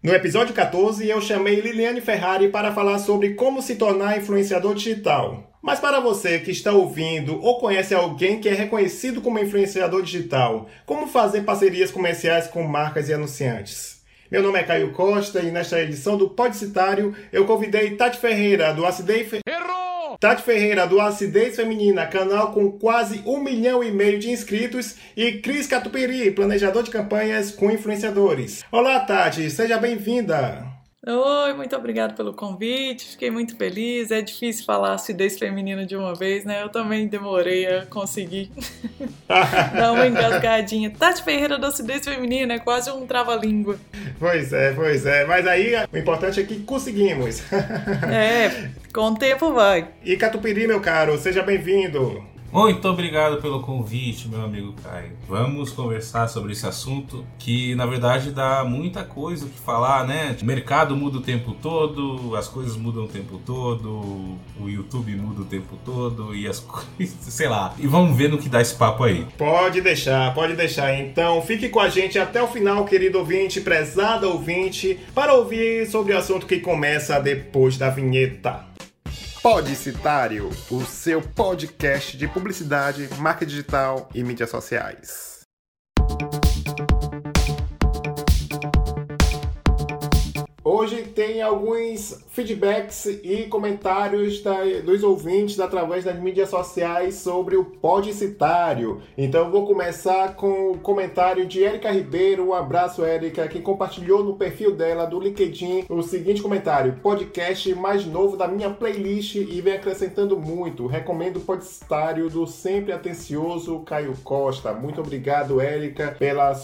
No episódio 14, eu chamei Liliane Ferrari para falar sobre como se tornar influenciador digital. Mas para você que está ouvindo ou conhece alguém que é reconhecido como influenciador digital, como fazer parcerias comerciais com marcas e anunciantes? Meu nome é Caio Costa e nesta edição do Podcitário eu convidei Tati Ferreira, do Acidez... Tati Ferreira, do Acidez Feminina, canal com quase um milhão e meio de inscritos, e Cris Catupiri, planejador de campanhas com influenciadores. Olá, Tati, seja bem-vinda! Oi, muito obrigada pelo convite, fiquei muito feliz. É difícil falar acidez feminina de uma vez, né? Eu também demorei a conseguir dar uma engasgadinha. Tati Ferreira da acidez feminina é quase um trava-língua. Pois é, pois é. Mas aí o importante é que conseguimos. é, com o tempo vai. E Catupiri, meu caro, seja bem-vindo. Muito obrigado pelo convite, meu amigo Caio. Vamos conversar sobre esse assunto que, na verdade, dá muita coisa o que falar, né? O mercado muda o tempo todo, as coisas mudam o tempo todo, o YouTube muda o tempo todo e as coisas, sei lá. E vamos ver no que dá esse papo aí. Pode deixar, pode deixar. Então, fique com a gente até o final, querido ouvinte, prezada ouvinte, para ouvir sobre o assunto que começa depois da vinheta. Podicitário, o seu podcast de publicidade, marca digital e mídias sociais. Hoje tem alguns feedbacks e comentários da, dos ouvintes através das mídias sociais sobre o Podcitário. Então vou começar com o comentário de Erika Ribeiro. Um abraço, Erika, que compartilhou no perfil dela do LinkedIn o seguinte comentário: podcast mais novo da minha playlist e vem acrescentando muito. Recomendo o Podcitário do sempre atencioso Caio Costa. Muito obrigado, Erika, pela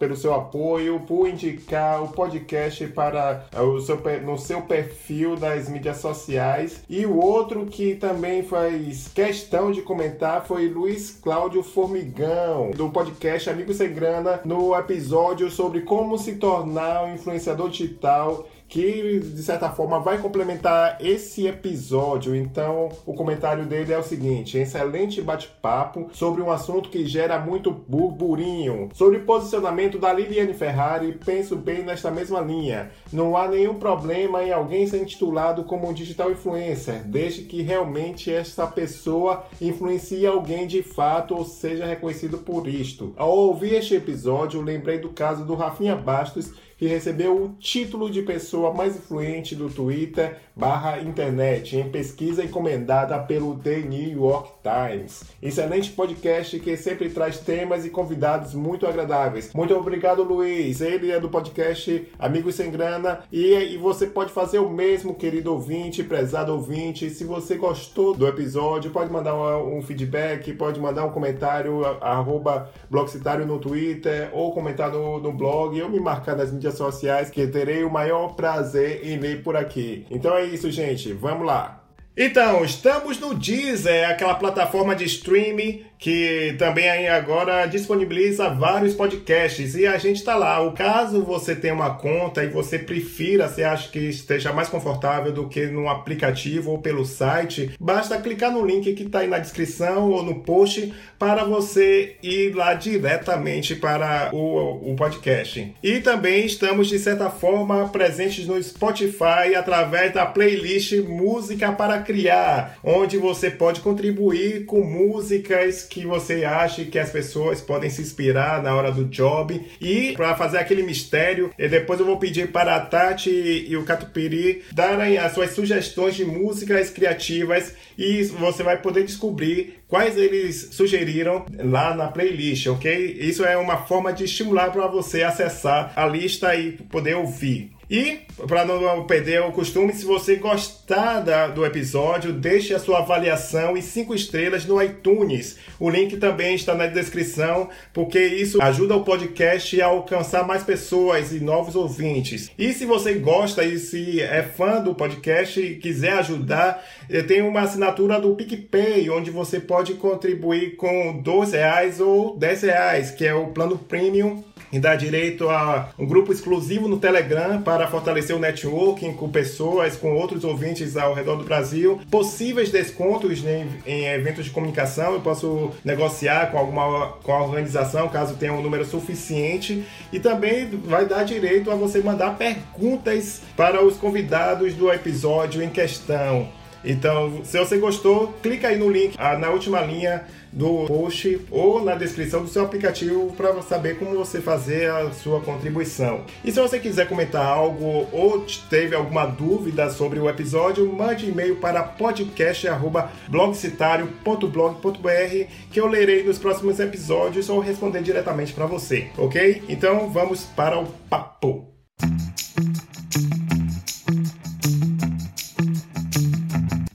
pelo seu apoio, por indicar o podcast para seu, no seu perfil das mídias sociais. E o outro que também faz questão de comentar foi Luiz Cláudio Formigão, do podcast Amigo Sem Grana, no episódio sobre como se tornar um influenciador digital que de certa forma vai complementar esse episódio. Então, o comentário dele é o seguinte: excelente bate-papo sobre um assunto que gera muito burburinho. Sobre posicionamento da Liliane Ferrari, penso bem nesta mesma linha. Não há nenhum problema em alguém ser intitulado como um digital influencer, desde que realmente essa pessoa influencie alguém de fato ou seja reconhecido por isto. Ao ouvir este episódio, lembrei do caso do Rafinha Bastos que recebeu o título de pessoa mais influente do Twitter barra internet em pesquisa encomendada pelo The New York Times. Excelente podcast que sempre traz temas e convidados muito agradáveis. Muito obrigado, Luiz. Ele é do podcast Amigos Sem Grana e, e você pode fazer o mesmo, querido ouvinte, prezado ouvinte. Se você gostou do episódio, pode mandar um, um feedback, pode mandar um comentário, arroba Blogcitário no Twitter ou comentar no, no blog ou me marcar nas mídias sociais que terei o maior prazer em ler por aqui. Então é isso, gente. Vamos lá. Então, estamos no Deezer, aquela plataforma de streaming que também agora disponibiliza vários podcasts e a gente está lá. O caso você tenha uma conta e você prefira, você acha que esteja mais confortável do que no aplicativo ou pelo site, basta clicar no link que está aí na descrição ou no post para você ir lá diretamente para o, o podcast. E também estamos, de certa forma, presentes no Spotify através da playlist Música para Criar, onde você pode contribuir com músicas que você acha que as pessoas podem se inspirar na hora do job e para fazer aquele mistério. E depois eu vou pedir para a Tati e o Catupiri darem as suas sugestões de músicas criativas e você vai poder descobrir quais eles sugeriram lá na playlist, ok? Isso é uma forma de estimular para você acessar a lista e poder ouvir. E, para não perder o costume, se você gostar da, do episódio, deixe a sua avaliação e cinco estrelas no iTunes. O link também está na descrição, porque isso ajuda o podcast a alcançar mais pessoas e novos ouvintes. E se você gosta e se é fã do podcast e quiser ajudar, tem uma assinatura do PicPay, onde você pode contribuir com R$ reais ou R$ reais, que é o plano premium e dá direito a um grupo exclusivo no Telegram para fortalecer o networking com pessoas, com outros ouvintes ao redor do Brasil. Possíveis descontos em, em eventos de comunicação, eu posso negociar com alguma com a organização caso tenha um número suficiente e também vai dar direito a você mandar perguntas para os convidados do episódio em questão. Então, se você gostou, clica aí no link ah, na última linha do post ou na descrição do seu aplicativo para saber como você fazer a sua contribuição. E se você quiser comentar algo ou teve alguma dúvida sobre o episódio, mande e-mail para podcast@blogcitario.blog.br que eu lerei nos próximos episódios ou responder diretamente para você, ok? Então vamos para o papo.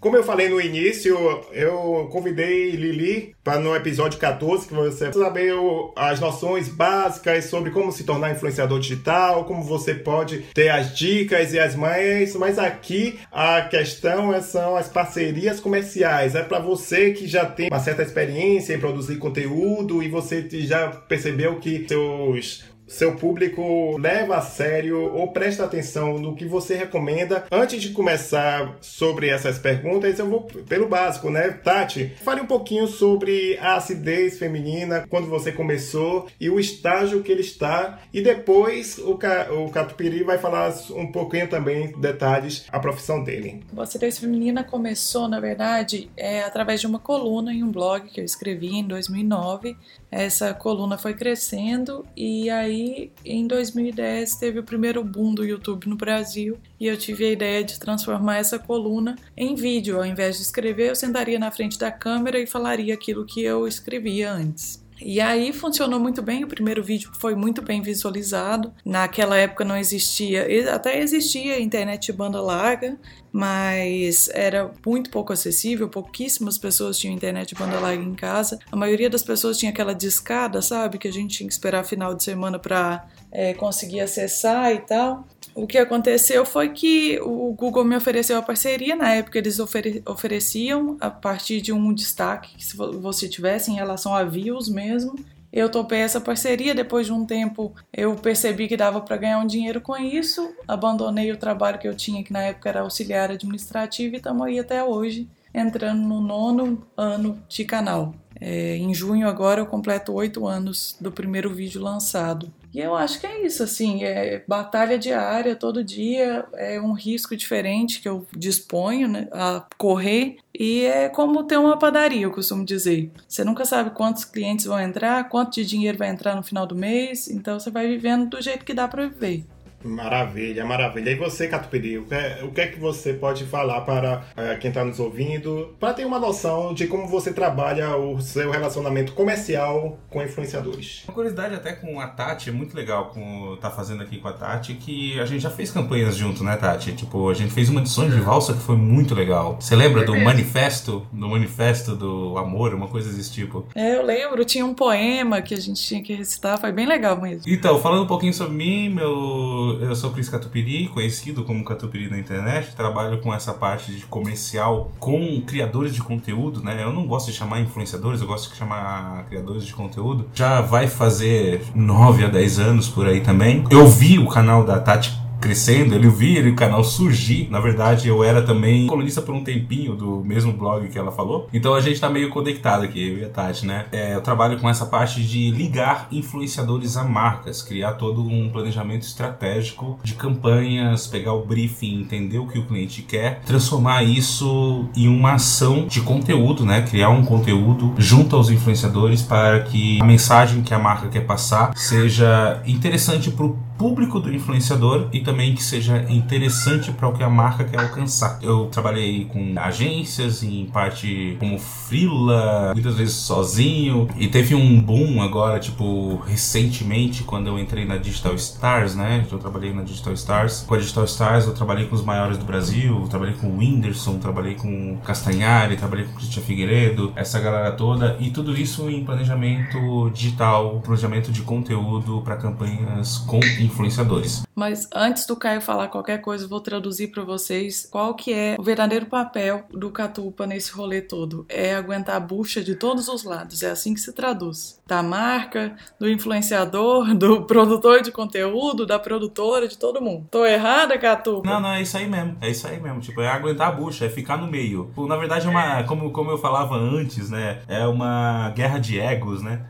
Como eu falei no início, eu convidei Lili para no episódio 14 que você saber as noções básicas sobre como se tornar influenciador digital, como você pode ter as dicas e as mães, mas aqui a questão é, são as parcerias comerciais. É para você que já tem uma certa experiência em produzir conteúdo e você já percebeu que seus seu público leva a sério ou presta atenção no que você recomenda. Antes de começar sobre essas perguntas, eu vou pelo básico, né? Tati, fale um pouquinho sobre a acidez feminina, quando você começou e o estágio que ele está. E depois o, Ca... o Catupiri vai falar um pouquinho também, detalhes, a profissão dele. A acidez feminina começou, na verdade, é, através de uma coluna em um blog que eu escrevi em 2009. Essa coluna foi crescendo e aí em 2010, teve o primeiro boom do YouTube no Brasil e eu tive a ideia de transformar essa coluna em vídeo. Ao invés de escrever, eu sentaria na frente da câmera e falaria aquilo que eu escrevia antes. E aí funcionou muito bem. O primeiro vídeo foi muito bem visualizado. Naquela época não existia, até existia internet banda larga, mas era muito pouco acessível. Pouquíssimas pessoas tinham internet banda larga em casa. A maioria das pessoas tinha aquela discada, sabe, que a gente tinha que esperar final de semana para é, conseguir acessar e tal o que aconteceu foi que o Google me ofereceu a parceria. Na época, eles ofere ofereciam a partir de um destaque que você tivesse em relação a views mesmo. Eu topei essa parceria. Depois de um tempo, eu percebi que dava para ganhar um dinheiro com isso. Abandonei o trabalho que eu tinha, que na época era auxiliar administrativo, e estamos aí até hoje, entrando no nono ano de canal. É, em junho agora eu completo oito anos do primeiro vídeo lançado. E eu acho que é isso, assim, é batalha diária, todo dia, é um risco diferente que eu disponho né, a correr. E é como ter uma padaria, eu costumo dizer. Você nunca sabe quantos clientes vão entrar, quanto de dinheiro vai entrar no final do mês, então você vai vivendo do jeito que dá para viver. Maravilha, maravilha. E você, Catupiri, o que, é, o que é que você pode falar para é, quem está nos ouvindo, para ter uma noção de como você trabalha o seu relacionamento comercial com influenciadores? Uma curiosidade até com a Tati, é muito legal como tá fazendo aqui com a Tati, que a gente já fez campanhas junto, né, Tati? Tipo, a gente fez uma edição de valsa que foi muito legal. Você lembra do manifesto, do manifesto do amor, uma coisa desse tipo? É, eu lembro, tinha um poema que a gente tinha que recitar, foi bem legal mesmo. Então, falando um pouquinho sobre mim, meu eu sou Cris Catupiri, conhecido como Catupiri na internet. Trabalho com essa parte de comercial com criadores de conteúdo, né? Eu não gosto de chamar influenciadores, eu gosto de chamar criadores de conteúdo. Já vai fazer 9 a 10 anos por aí também. Eu vi o canal da Tati crescendo, ele via o canal surgir. Na verdade, eu era também colunista por um tempinho do mesmo blog que ela falou. Então a gente tá meio conectado aqui, eu e a Tati, né? É, eu trabalho com essa parte de ligar influenciadores a marcas, criar todo um planejamento estratégico de campanhas, pegar o briefing, entender o que o cliente quer, transformar isso em uma ação de conteúdo, né? Criar um conteúdo junto aos influenciadores para que a mensagem que a marca quer passar seja interessante para o público do influenciador e também que seja interessante para o que a marca quer alcançar. Eu trabalhei com agências, em parte como freela, muitas vezes sozinho, e teve um boom agora, tipo, recentemente, quando eu entrei na Digital Stars, né? Eu trabalhei na Digital Stars. Com a Digital Stars eu trabalhei com os maiores do Brasil, trabalhei com o Whindersson, trabalhei com o Castanhari, trabalhei com o Cristian Figueiredo, essa galera toda, e tudo isso em planejamento digital, planejamento de conteúdo para campanhas com influenciadores. Mas antes do Caio falar qualquer coisa, vou traduzir para vocês qual que é o verdadeiro papel do Catupa nesse rolê todo. É aguentar a bucha de todos os lados, é assim que se traduz. Da marca, do influenciador, do produtor de conteúdo, da produtora, de todo mundo. Tô errada, Catupa? Não, não, é isso aí mesmo. É isso aí mesmo. Tipo, é aguentar a bucha, é ficar no meio. Na verdade, é uma, como, como eu falava antes, né? É uma guerra de egos, né?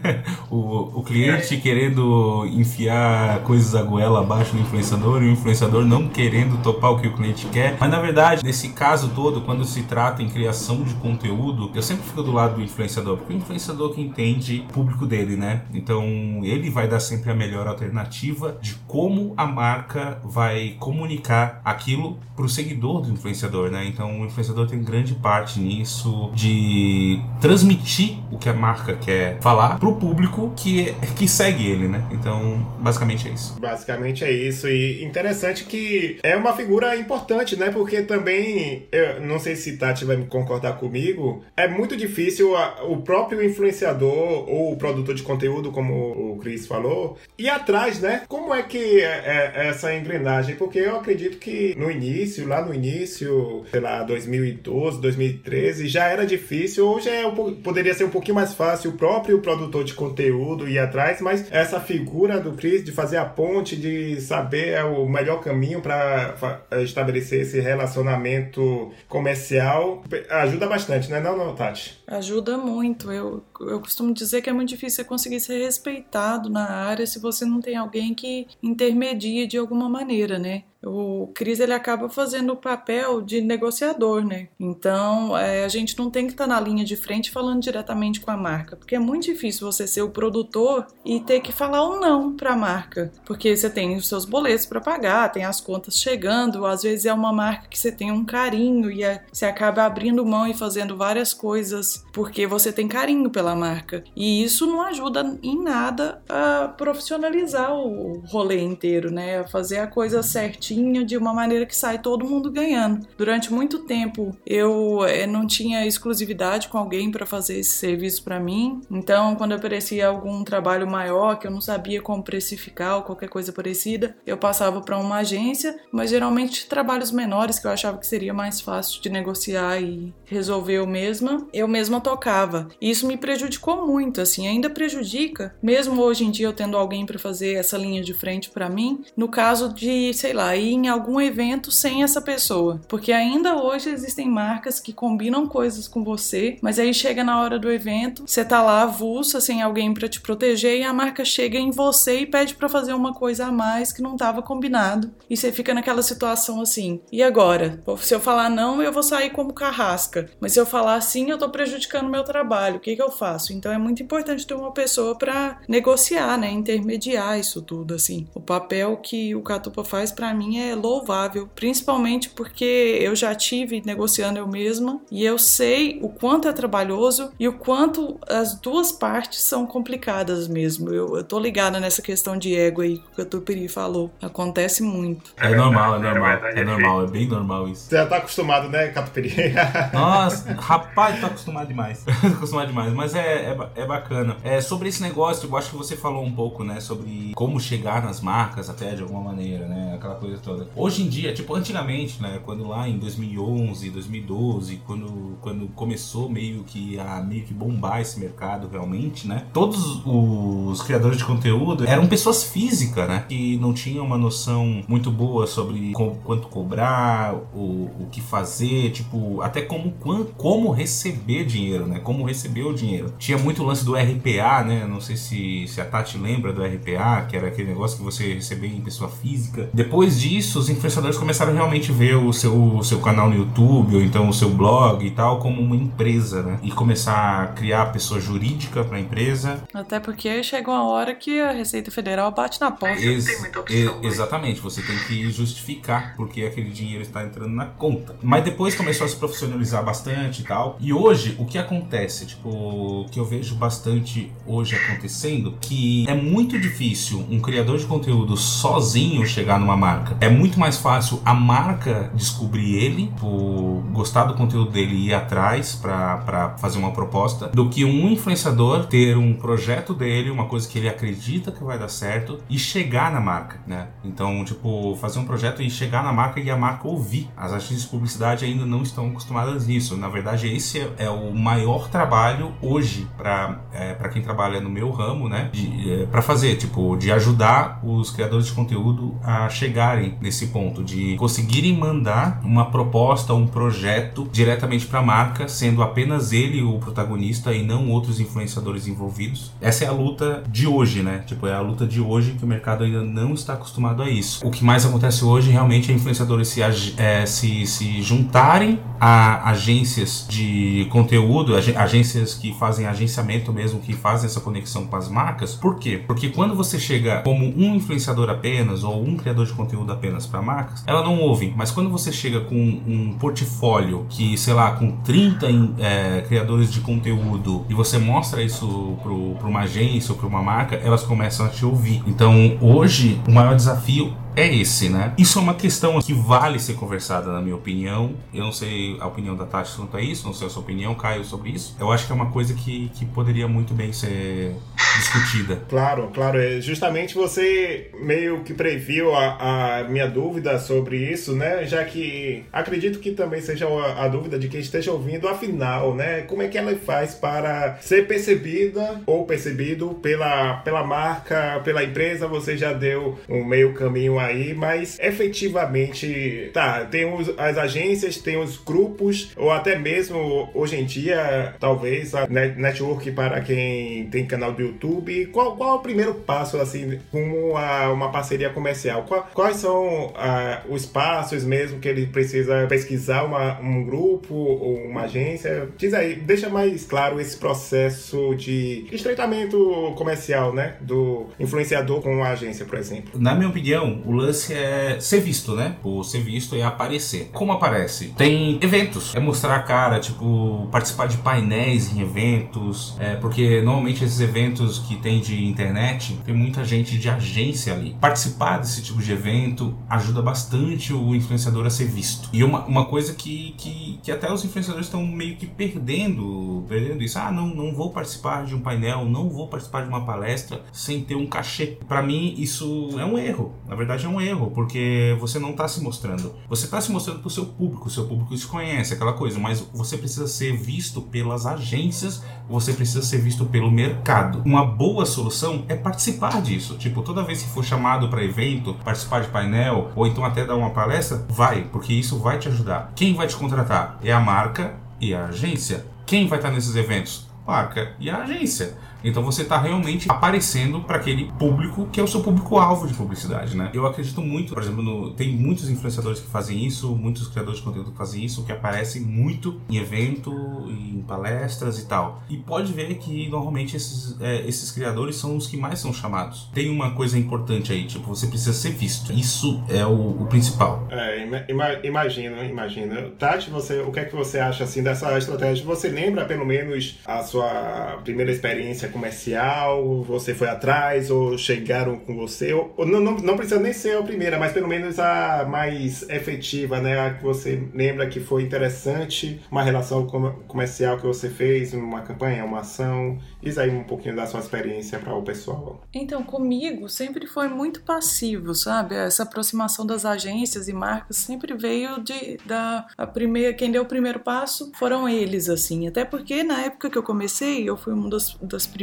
o, o cliente querendo enfiar coisas a goela abaixo do influenciador e o influenciador não querendo topar o que o cliente quer. Mas na verdade, nesse caso todo, quando se trata em criação de conteúdo, eu sempre fico do lado do influenciador, porque o influenciador que entende público dele, né? Então ele vai dar sempre a melhor alternativa de como a marca vai comunicar aquilo para o seguidor do influenciador, né? Então o influenciador tem grande parte nisso de transmitir o que a marca quer falar para o público que, que segue ele, né? Então basicamente é isso. Basicamente é isso e interessante que é uma figura importante, né? Porque também eu não sei se Tati vai concordar comigo, é muito difícil a, o próprio influenciador ou o produtor de conteúdo, como o Chris falou, ir atrás, né? Como é que é, é essa engrenagem? Porque eu acredito que no início, lá no início, sei lá, 2012, 2013, já era difícil. Hoje é um, poderia ser um pouquinho mais fácil o próprio produtor de conteúdo ir atrás, mas essa figura do Chris de fazer a ponte, de saber é o melhor caminho para estabelecer esse relacionamento comercial ajuda bastante, né, não, não, Tati? Ajuda muito. Eu, eu costumo dizer que é muito difícil você conseguir ser respeitado na área se você não tem alguém que intermedia de alguma maneira, né? O Cris ele acaba fazendo o papel de negociador, né? Então é, a gente não tem que estar tá na linha de frente falando diretamente com a marca, porque é muito difícil você ser o produtor e ter que falar um não para a marca, porque você tem os seus boletos para pagar, tem as contas chegando, às vezes é uma marca que você tem um carinho e é, você acaba abrindo mão e fazendo várias coisas porque você tem carinho pela marca e isso não ajuda em nada a profissionalizar o rolê inteiro, né? A fazer a coisa certinha certinho, de uma maneira que sai todo mundo ganhando. Durante muito tempo eu eh, não tinha exclusividade com alguém para fazer esse serviço para mim, então quando aparecia algum trabalho maior que eu não sabia como precificar ou qualquer coisa parecida, eu passava para uma agência, mas geralmente trabalhos menores que eu achava que seria mais fácil de negociar e resolver eu mesma, eu mesma tocava. E isso me prejudicou muito, assim, ainda prejudica, mesmo hoje em dia eu tendo alguém para fazer essa linha de frente para mim, no caso de, sei lá, ir em algum evento sem essa pessoa. Porque ainda hoje existem marcas que combinam coisas com você, mas aí chega na hora do evento, você tá lá avulsa, sem alguém para te proteger, e a marca chega em você e pede para fazer uma coisa a mais que não estava combinado. E você fica naquela situação assim: e agora? Se eu falar não, eu vou sair como carrasca. Mas se eu falar sim, eu tô prejudicando meu trabalho. O que, que eu faço? Então é muito importante ter uma pessoa para negociar, né? Intermediar isso tudo, assim. O papel que o Catupa faz para mim é louvável, principalmente porque eu já tive negociando eu mesma e eu sei o quanto é trabalhoso e o quanto as duas partes são complicadas mesmo. Eu, eu tô ligada nessa questão de ego aí que o Tupiri falou. Acontece muito. É normal, é normal. É normal, é bem normal isso. Você já tá acostumado, né, Catupiri? Nossa, rapaz, tá acostumado demais. acostumado demais, mas é, é, é, bacana. É, sobre esse negócio, eu acho que você falou um pouco, né, sobre como chegar nas marcas até de alguma maneira, né, aquela coisa toda. Hoje em dia, tipo, antigamente, né, quando lá em 2011, 2012, quando, quando começou meio que a meio que bombar esse mercado realmente, né, todos os criadores de conteúdo eram pessoas físicas, né, que não tinham uma noção muito boa sobre co quanto cobrar, o, o que fazer, tipo, até como como receber dinheiro, né, como receber o dinheiro. Tinha muito lance do RPA, né, não sei se, se a Tati lembra do RPA, que era aquele negócio que você recebia em pessoa física. Depois disso disso, os influenciadores começaram a realmente ver o seu, o seu canal no YouTube, ou então o seu blog e tal, como uma empresa, né? E começar a criar pessoa jurídica para a empresa. Até porque chegou a hora que a Receita Federal bate na porta. Ex opção, né? exatamente, você tem que justificar porque aquele dinheiro está entrando na conta. Mas depois começou a se profissionalizar bastante e tal. E hoje, o que acontece? Tipo, que eu vejo bastante hoje acontecendo, que é muito difícil um criador de conteúdo sozinho chegar numa marca. Marca. É muito mais fácil a marca descobrir ele, por gostar do conteúdo dele e ir atrás para fazer uma proposta, do que um influenciador ter um projeto dele, uma coisa que ele acredita que vai dar certo e chegar na marca, né? Então, tipo, fazer um projeto e chegar na marca e a marca ouvir. As agências de publicidade ainda não estão acostumadas nisso. Na verdade, esse é, é o maior trabalho hoje para é, quem trabalha no meu ramo, né? É, para fazer, tipo, de ajudar os criadores de conteúdo a chegarem nesse ponto, de conseguirem mandar uma proposta, um projeto diretamente para a marca, sendo apenas ele o protagonista e não outros influenciadores envolvidos. Essa é a luta de hoje, né? Tipo, é a luta de hoje que o mercado ainda não está acostumado a isso. O que mais acontece hoje realmente é influenciadores se, é, se, se juntarem a agências de conteúdo, agências que fazem agenciamento mesmo, que fazem essa conexão com as marcas. Por quê? Porque quando você chega como um influenciador apenas ou um criador de conteúdo apenas para marcas, ela não ouve. Mas quando você chega com um portfólio que, sei lá, com 30 é, criadores de conteúdo e você mostra isso para uma agência ou para uma marca, elas começam a te ouvir. Então, hoje, o maior desafio é esse, né? Isso é uma questão que vale ser conversada, na minha opinião. Eu não sei a opinião da Tati quanto a isso, não sei a sua opinião, Caio, sobre isso. Eu acho que é uma coisa que, que poderia muito bem ser discutida. Claro, claro. É justamente você meio que previu a, a minha dúvida sobre isso, né? Já que acredito que também seja a, a dúvida de quem esteja ouvindo, afinal, né? Como é que ela faz para ser percebida ou percebido pela, pela marca, pela empresa? Você já deu um meio caminho aí, mas efetivamente, tá, tem os, as agências, tem os grupos, ou até mesmo hoje em dia, talvez a network para quem tem canal do YouTube. Qual, qual é o primeiro passo, assim, com a, uma parceria comercial? Qual, quais são a, os passos mesmo que ele precisa pesquisar uma, um grupo ou uma agência? Diz aí, deixa mais claro esse processo de estreitamento comercial, né? Do influenciador com a agência, por exemplo. Na minha opinião, o lance é ser visto, né? O ser visto é aparecer. Como aparece? Tem eventos. É mostrar a cara, tipo, participar de painéis em eventos. É, porque normalmente esses eventos que tem de internet, tem muita gente de agência ali. Participar desse tipo de evento ajuda bastante o influenciador a ser visto. E uma, uma coisa que, que, que até os influenciadores estão meio que perdendo, perdendo isso. Ah, não, não vou participar de um painel, não vou participar de uma palestra sem ter um cachê. Para mim, isso é um erro. Na verdade, verdade é um erro, porque você não está se mostrando. Você está se mostrando para o seu público, o seu público te conhece, aquela coisa, mas você precisa ser visto pelas agências, você precisa ser visto pelo mercado. Uma boa solução é participar disso. Tipo, toda vez que for chamado para evento, participar de painel, ou então até dar uma palestra, vai, porque isso vai te ajudar. Quem vai te contratar? É a marca e a agência. Quem vai estar nesses eventos? Marca e a agência. Então você está realmente aparecendo para aquele público que é o seu público-alvo de publicidade, né? Eu acredito muito, por exemplo, no, tem muitos influenciadores que fazem isso, muitos criadores de conteúdo que fazem isso, que aparecem muito em evento, em palestras e tal. E pode ver que normalmente esses, é, esses criadores são os que mais são chamados. Tem uma coisa importante aí, tipo, você precisa ser visto. Isso é o, o principal. É, ima imagina, imagina. Tati, você, o que é que você acha assim dessa estratégia? Você lembra pelo menos a sua primeira experiência comercial? Você foi atrás ou chegaram com você? Ou, ou não, não, não, precisa nem ser a primeira, mas pelo menos a mais efetiva, né? A que você lembra que foi interessante, uma relação comercial que você fez, uma campanha, uma ação. Diz aí um pouquinho da sua experiência para o pessoal. Então, comigo sempre foi muito passivo, sabe? Essa aproximação das agências e marcas sempre veio de da a primeira, quem deu o primeiro passo foram eles, assim. Até porque na época que eu comecei, eu fui uma das, das primeiras,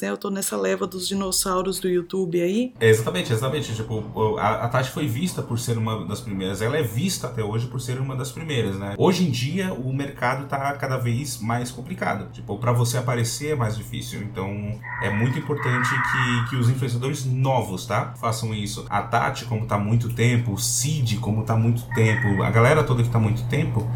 né? Eu tô nessa leva dos dinossauros do YouTube aí. É, exatamente, exatamente. Tipo, a, a Tati foi vista por ser uma das primeiras. Ela é vista até hoje por ser uma das primeiras, né? Hoje em dia, o mercado tá cada vez mais complicado. Tipo, para você aparecer é mais difícil. Então, é muito importante que, que os influenciadores novos, tá? Façam isso. A Tati, como tá muito tempo, o Cid, como tá muito tempo, a galera toda que tá muito tempo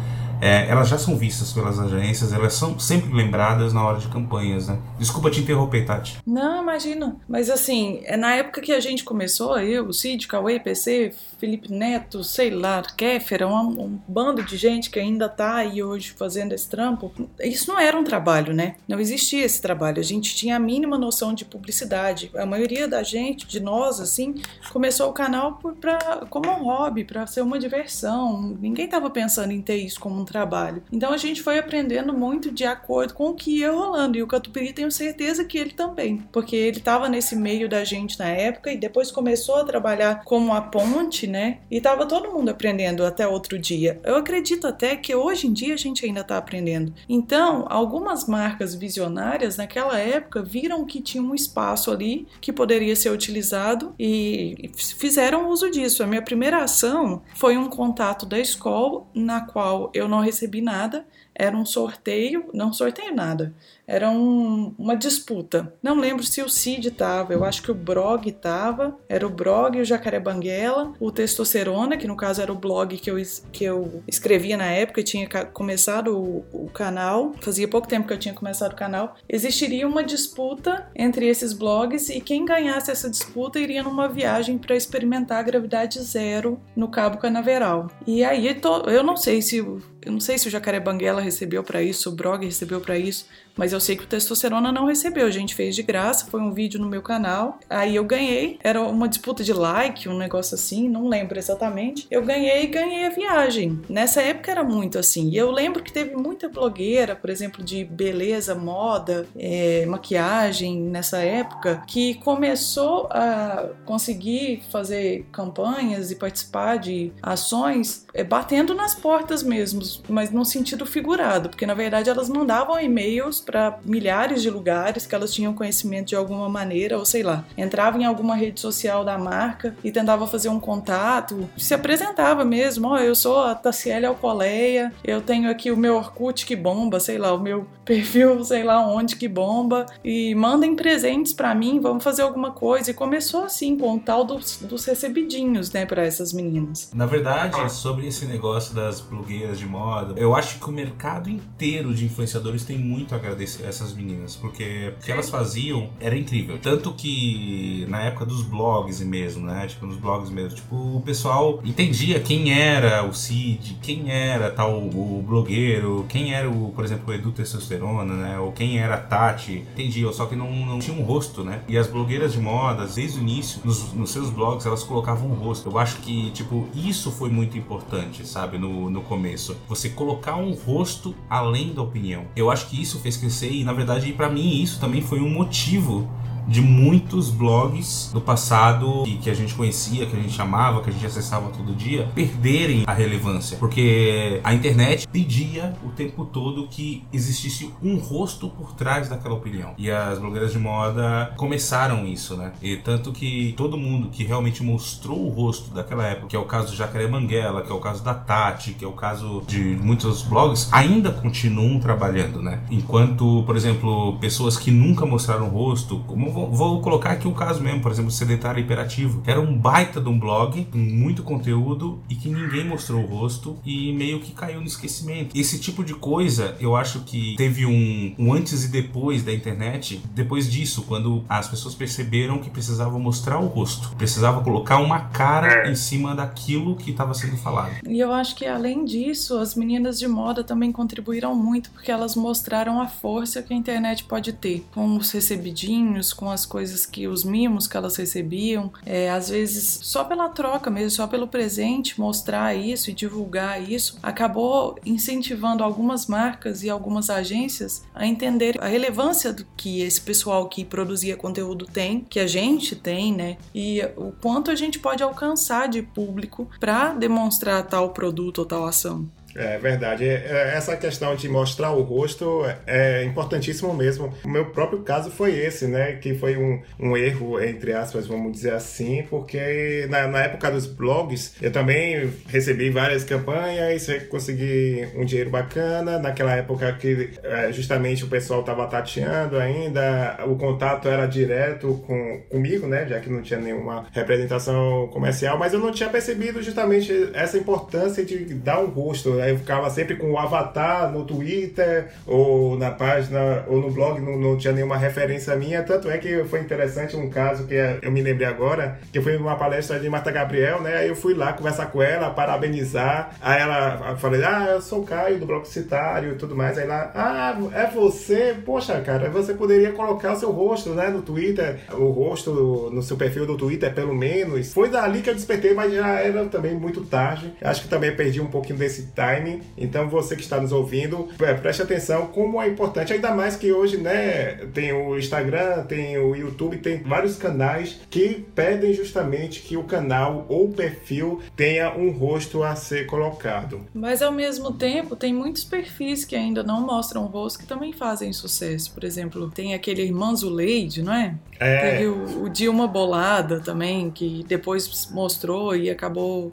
é, elas já são vistas pelas agências, elas são sempre lembradas na hora de campanhas, né? Desculpa te interromper, Tati. Não, imagina. Mas assim, é na época que a gente começou, eu, Cid, Cauê, PC, Felipe Neto, sei lá, Kéfera, um, um bando de gente que ainda tá aí hoje fazendo esse trampo, isso não era um trabalho, né? Não existia esse trabalho. A gente tinha a mínima noção de publicidade. A maioria da gente, de nós, assim, começou o canal por, pra, como um hobby, para ser uma diversão. Ninguém tava pensando em ter isso como um trabalho. Então a gente foi aprendendo muito de acordo com o que ia rolando. E o Catupiry tenho certeza que ele também, porque ele tava nesse meio da gente na época e depois começou a trabalhar como a ponte, né? E tava todo mundo aprendendo até outro dia. Eu acredito até que hoje em dia a gente ainda tá aprendendo. Então, algumas marcas visionárias naquela época viram que tinha um espaço ali que poderia ser utilizado e fizeram uso disso. A minha primeira ação foi um contato da escola na qual eu não recebi nada, era um sorteio, não sorteio nada, era um, uma disputa. Não lembro se o Cid estava, eu acho que o Brog estava, era o Brog, o Jacaré Banguela, o Testosterona, que no caso era o blog que eu, que eu escrevia na época e tinha começado o, o canal, fazia pouco tempo que eu tinha começado o canal. Existiria uma disputa entre esses blogs e quem ganhasse essa disputa iria numa viagem para experimentar a gravidade zero no Cabo Canaveral. E aí eu não sei se eu não sei se o Jacaré Banguela recebeu para isso, o Brog recebeu para isso, mas eu sei que o Testosterona não recebeu. A gente fez de graça, foi um vídeo no meu canal. Aí eu ganhei, era uma disputa de like, um negócio assim, não lembro exatamente. Eu ganhei e ganhei a viagem. Nessa época era muito assim. E eu lembro que teve muita blogueira, por exemplo, de beleza, moda, é, maquiagem nessa época, que começou a conseguir fazer campanhas e participar de ações é, batendo nas portas mesmo, mas num sentido figurado, porque na verdade elas mandavam e-mails para milhares de lugares que elas tinham conhecimento de alguma maneira, ou sei lá, entrava em alguma rede social da marca e tentava fazer um contato, se apresentava mesmo, ó, oh, eu sou a Tassiele Alcoleia, eu tenho aqui o meu Orkut que bomba, sei lá, o meu perfil, sei lá onde que bomba, e mandem presentes para mim, vamos fazer alguma coisa. E começou assim, com o tal dos, dos recebidinhos, né, para essas meninas. Na verdade, sobre esse negócio das blogueiras de moda, eu acho que o mercado inteiro de influenciadores tem muito a agradecer a essas meninas, porque o que elas faziam era incrível. Tanto que na época dos blogs mesmo, né? Tipo, nos blogs mesmo, tipo, o pessoal entendia quem era o Cid, quem era tal o blogueiro, quem era o, por exemplo, o Edu Testosterona, né? Ou quem era a Tati. Entendia, só que não, não tinha um rosto, né? E as blogueiras de moda, desde o início, nos, nos seus blogs, elas colocavam um rosto. Eu acho que, tipo, isso foi muito importante, sabe? No, no começo. Você colocar um rosto além da opinião. Eu acho que isso fez crescer e, na verdade, para mim, isso também foi um motivo de muitos blogs do passado que, que a gente conhecia, que a gente chamava, que a gente acessava todo dia, perderem a relevância. Porque a internet pedia o tempo todo que existisse um rosto por trás daquela opinião. E as blogueiras de moda começaram isso, né? E tanto que todo mundo que realmente mostrou o rosto daquela época, que é o caso do Jacaré Manguela, que é o caso da Tati, que é o caso de muitos blogs, ainda continuam trabalhando, né? Enquanto, por exemplo, pessoas que nunca mostraram o rosto, como vou, vou, colocar aqui um caso mesmo, por exemplo, Sedentário Imperativo, que era um baita de um blog, com muito conteúdo e que ninguém mostrou o rosto e meio que caiu no esquecimento. Esse tipo de coisa, eu acho que teve um, um antes e depois da internet, depois disso, quando as pessoas perceberam que precisavam mostrar o rosto, precisava colocar uma cara em cima daquilo que estava sendo falado. E eu acho que além disso, as meninas de moda também contribuíram muito porque elas mostraram a força que a internet pode ter, com os recebidinhos, com as coisas que os mimos que elas recebiam, é, às vezes só pela troca mesmo, só pelo presente, mostrar isso e divulgar isso, acabou incentivando algumas marcas e algumas agências a entender a relevância do que esse pessoal que produzia conteúdo tem, que a gente tem, né? E o quanto a gente pode alcançar de público para demonstrar tal produto ou tal ação. É verdade. É, é, essa questão de mostrar o rosto é importantíssimo mesmo. O meu próprio caso foi esse, né? Que foi um, um erro, entre aspas, vamos dizer assim, porque na, na época dos blogs eu também recebi várias campanhas, consegui um dinheiro bacana. Naquela época que é, justamente o pessoal estava tateando ainda, o contato era direto com, comigo, né? Já que não tinha nenhuma representação comercial, mas eu não tinha percebido justamente essa importância de dar um rosto Aí eu ficava sempre com o avatar no Twitter ou na página ou no blog, não, não tinha nenhuma referência minha. Tanto é que foi interessante um caso que eu me lembrei agora, que foi numa palestra de Marta Gabriel, né? Aí eu fui lá conversar com ela, parabenizar. Aí ela eu falei, ah, eu sou o Caio do Bloco Citário e tudo mais. Aí lá, ah, é você? Poxa, cara, você poderia colocar o seu rosto, né, no Twitter, o rosto no seu perfil do Twitter, pelo menos. Foi dali que eu despertei, mas já era também muito tarde. Acho que também perdi um pouquinho desse timing. Então você que está nos ouvindo, preste atenção como é importante, ainda mais que hoje, né, tem o Instagram, tem o YouTube, tem vários canais que pedem justamente que o canal ou perfil tenha um rosto a ser colocado. Mas ao mesmo tempo, tem muitos perfis que ainda não mostram o rosto que também fazem sucesso. Por exemplo, tem aquele Manzuleide, não é? É. Teve o, o Dilma Bolada também, que depois mostrou e acabou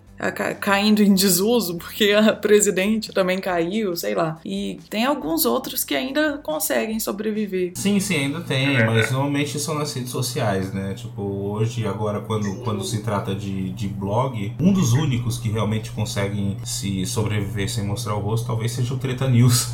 caindo em desuso, porque a presidente também caiu, sei lá. E tem alguns outros que ainda conseguem sobreviver. Sim, sim, ainda tem, é. mas normalmente são nas redes sociais, né? Tipo, hoje, agora, quando, quando se trata de, de blog, um dos únicos que realmente conseguem se sobreviver sem mostrar o rosto talvez seja o Treta News.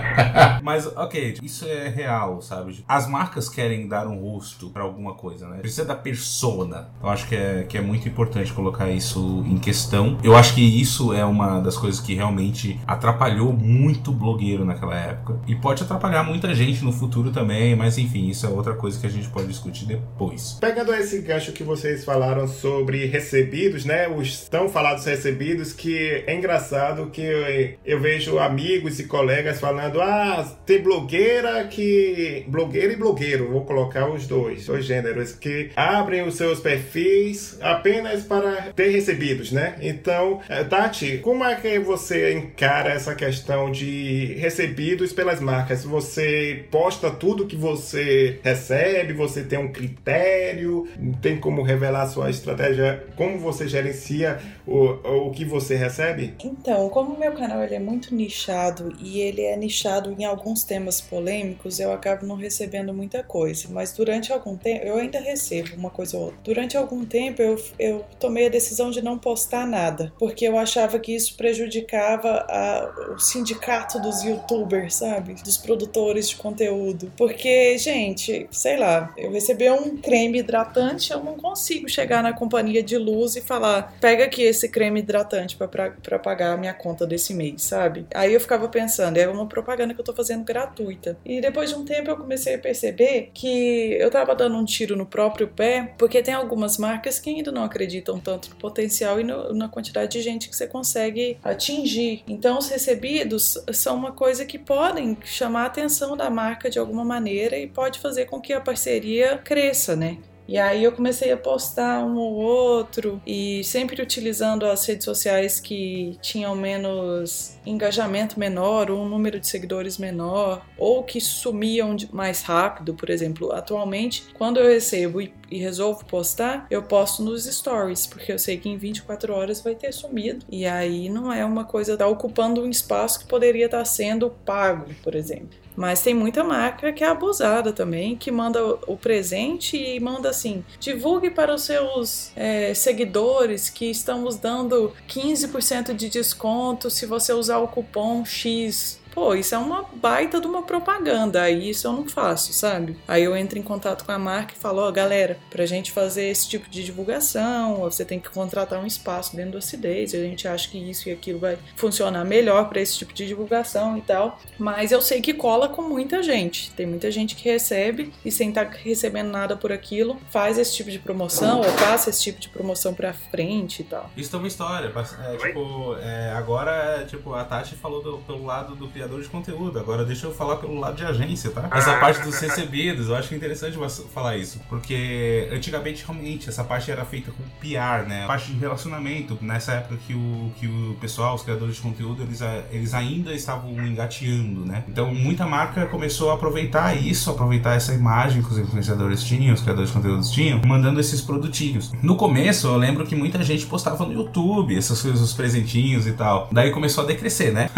mas, ok, isso é real, sabe? As marcas querem dar um rosto para alguma coisa, né? Precisa da persona. Eu acho que é, que é muito importante colocar isso em questão. Eu acho que isso é uma das coisas que realmente atrapalhou muito blogueiro naquela época. E pode atrapalhar muita gente no futuro também, mas enfim, isso é outra coisa que a gente pode discutir depois. Pegando esse gancho que vocês falaram sobre recebidos, né? Os tão falados recebidos, que é engraçado que eu, eu vejo amigos e colegas falando: ah, tem blogueira que. blogueira e blogueiro, vou colocar os dois, dois gêneros, que abrem os seus perfis apenas para ter recebidos, né? Então, eh, Tati, como é que você encara essa questão de recebidos pelas marcas? Você posta tudo que você recebe, você tem um critério, tem como revelar sua estratégia, como você gerencia o, o que você recebe? Então, como o meu canal ele é muito nichado e ele é nichado em alguns temas polêmicos, eu acabo não recebendo muita coisa. Mas durante algum tempo, eu ainda recebo uma coisa ou outra. Durante algum tempo, eu, eu tomei a decisão de não postar nada, porque eu achava que isso prejudicava a, o sindicato dos youtubers, sabe? Dos produtores de conteúdo. Porque, gente, sei lá, eu recebi um creme hidratante, eu não consigo chegar na companhia de luz e falar: pega aqui esse creme hidratante para pagar a minha conta desse mês, sabe? Aí eu ficava pensando, é uma propaganda que eu tô fazendo gratuita. E depois de um tempo eu comecei a perceber que eu tava dando um tiro no próprio pé, porque tem algumas marcas que ainda não acreditam tanto no potencial e no, na quantidade de gente que você consegue atingir. Então, os recebidos são uma coisa que podem chamar a atenção da marca de alguma maneira e pode fazer com que a parceria cresça, né? E aí eu comecei a postar um ou outro e sempre utilizando as redes sociais que tinham menos engajamento menor, ou um número de seguidores menor, ou que sumiam mais rápido, por exemplo. Atualmente, quando eu recebo e, e resolvo postar, eu posto nos stories, porque eu sei que em 24 horas vai ter sumido. E aí não é uma coisa tá ocupando um espaço que poderia estar sendo pago, por exemplo. Mas tem muita marca que é abusada também, que manda o presente e manda assim: divulgue para os seus é, seguidores que estamos dando 15% de desconto se você usar o cupom X Pô, isso é uma baita de uma propaganda, aí isso eu não faço, sabe? Aí eu entro em contato com a marca e falo, ó, oh, galera, pra gente fazer esse tipo de divulgação, você tem que contratar um espaço dentro do acidez, a gente acha que isso e aquilo vai funcionar melhor para esse tipo de divulgação e tal. Mas eu sei que cola com muita gente. Tem muita gente que recebe e sem estar tá recebendo nada por aquilo, faz esse tipo de promoção ou passa esse tipo de promoção pra frente e tal. Isso é uma história. É, tipo, é, agora, tipo, a Tati falou do, pelo lado do criador de conteúdo. Agora deixa eu falar pelo lado de agência, tá? Essa parte dos recebidos, eu acho interessante falar isso. Porque antigamente, realmente, essa parte era feita com PR, né? A parte de relacionamento. Nessa época que o, que o pessoal, os criadores de conteúdo, eles, eles ainda estavam engateando, né? Então muita marca começou a aproveitar isso, aproveitar essa imagem que os influenciadores tinham, os criadores de conteúdos tinham, mandando esses produtinhos. No começo, eu lembro que muita gente postava no YouTube essas coisas, os presentinhos e tal. Daí começou a decrescer, né?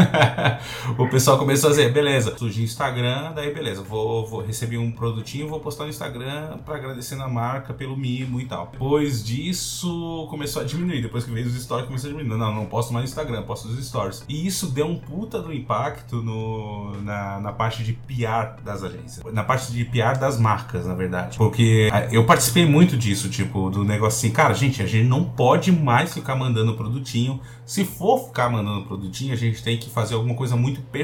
o pessoal começou a dizer, beleza, surgiu Instagram, daí beleza, vou, vou receber um produtinho, vou postar no Instagram para agradecer na marca pelo mimo e tal. Depois disso, começou a diminuir. Depois que veio os stories, começou a diminuir. Não, não posto mais no Instagram, posto os stories. E isso deu um puta do impacto no, na, na parte de PR das agências. Na parte de PR das marcas, na verdade. Porque eu participei muito disso, tipo, do negócio assim, cara, gente, a gente não pode mais ficar mandando produtinho. Se for ficar mandando produtinho, a gente tem que fazer alguma coisa muito personalizada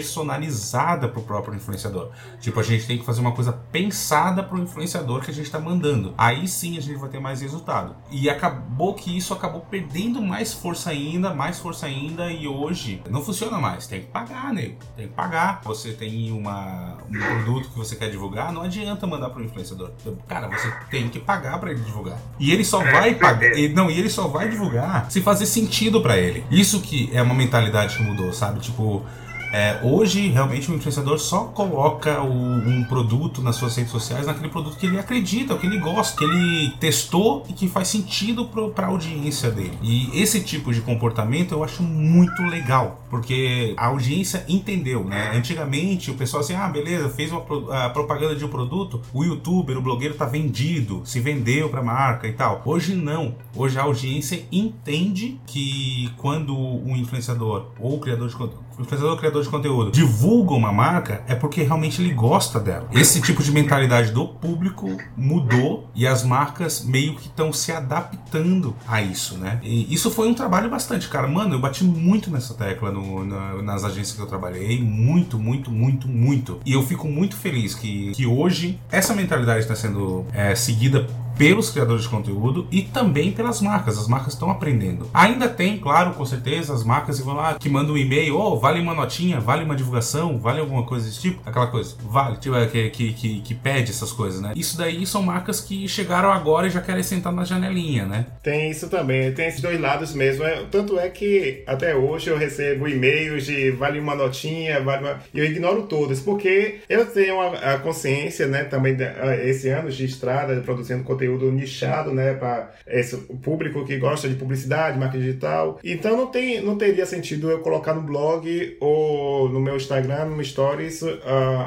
pro próprio influenciador. Tipo, a gente tem que fazer uma coisa pensada pro influenciador que a gente tá mandando. Aí sim a gente vai ter mais resultado. E acabou que isso acabou perdendo mais força ainda, mais força ainda, e hoje não funciona mais. Tem que pagar, nego. Tem que pagar. Você tem uma, um produto que você quer divulgar, não adianta mandar pro influenciador. Cara, você tem que pagar para ele divulgar. E ele só vai pagar. Não, e ele só vai divulgar se fazer sentido para ele. Isso que é uma mentalidade que mudou, sabe? Tipo, é, hoje, realmente, o influenciador só coloca o, um produto nas suas redes sociais naquele produto que ele acredita, que ele gosta, que ele testou e que faz sentido para a audiência dele. E esse tipo de comportamento eu acho muito legal, porque a audiência entendeu, né? Antigamente, o pessoal assim, ah, beleza, fez uma propaganda de um produto, o youtuber, o blogueiro tá vendido, se vendeu para marca e tal. Hoje não. Hoje a audiência entende que quando o influenciador ou criador de conteúdo influenciador criador de conteúdo divulga uma marca, é porque realmente ele gosta dela. Esse tipo de mentalidade do público mudou e as marcas meio que estão se adaptando a isso, né? E isso foi um trabalho bastante, cara. Mano, eu bati muito nessa tecla no, na, nas agências que eu trabalhei. Muito, muito, muito, muito. E eu fico muito feliz que, que hoje essa mentalidade está sendo é, seguida pelos criadores de conteúdo e também pelas marcas. As marcas estão aprendendo. Ainda tem, claro, com certeza, as marcas que vão lá, que mandam um e-mail, oh, vale uma notinha, vale uma divulgação, vale alguma coisa desse tipo, aquela coisa, vale, tipo, é, que, que, que, que pede essas coisas, né? Isso daí são marcas que chegaram agora e já querem sentar na janelinha, né? Tem isso também, tem esses dois lados mesmo. É, tanto é que até hoje eu recebo e-mails de vale uma notinha, vale uma... e eu ignoro todos, porque eu tenho a, a consciência, né, também esse ano de estrada, produzindo conteúdo conteúdo nichado, né, para esse público que gosta de publicidade, marketing digital. Então não tem, não teria sentido eu colocar no blog ou no meu Instagram, no Stories, uh,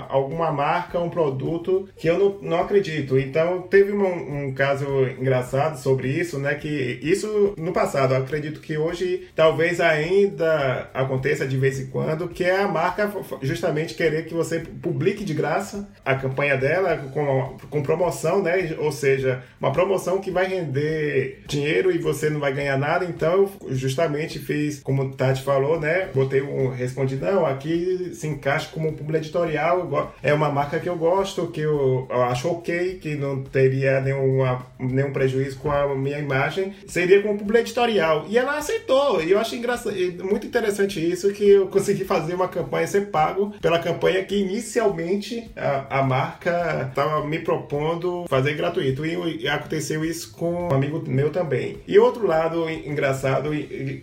alguma marca, um produto que eu não, não acredito. Então teve um, um, caso engraçado sobre isso, né, que isso no passado, acredito que hoje talvez ainda aconteça de vez em quando, que é a marca justamente querer que você publique de graça a campanha dela com, com promoção, né, ou seja, uma promoção que vai render dinheiro e você não vai ganhar nada. Então, eu justamente fiz, como o Tati falou, né? Botei um. Respondi, não, aqui se encaixa como público editorial. É uma marca que eu gosto, que eu, eu acho ok, que não teria nenhuma, nenhum prejuízo com a minha imagem. Seria como público editorial. E ela aceitou. E eu acho engraçado, muito interessante isso, que eu consegui fazer uma campanha ser pago pela campanha que inicialmente a, a marca estava me propondo fazer gratuito. E, aconteceu isso com um amigo meu também. E outro lado engraçado,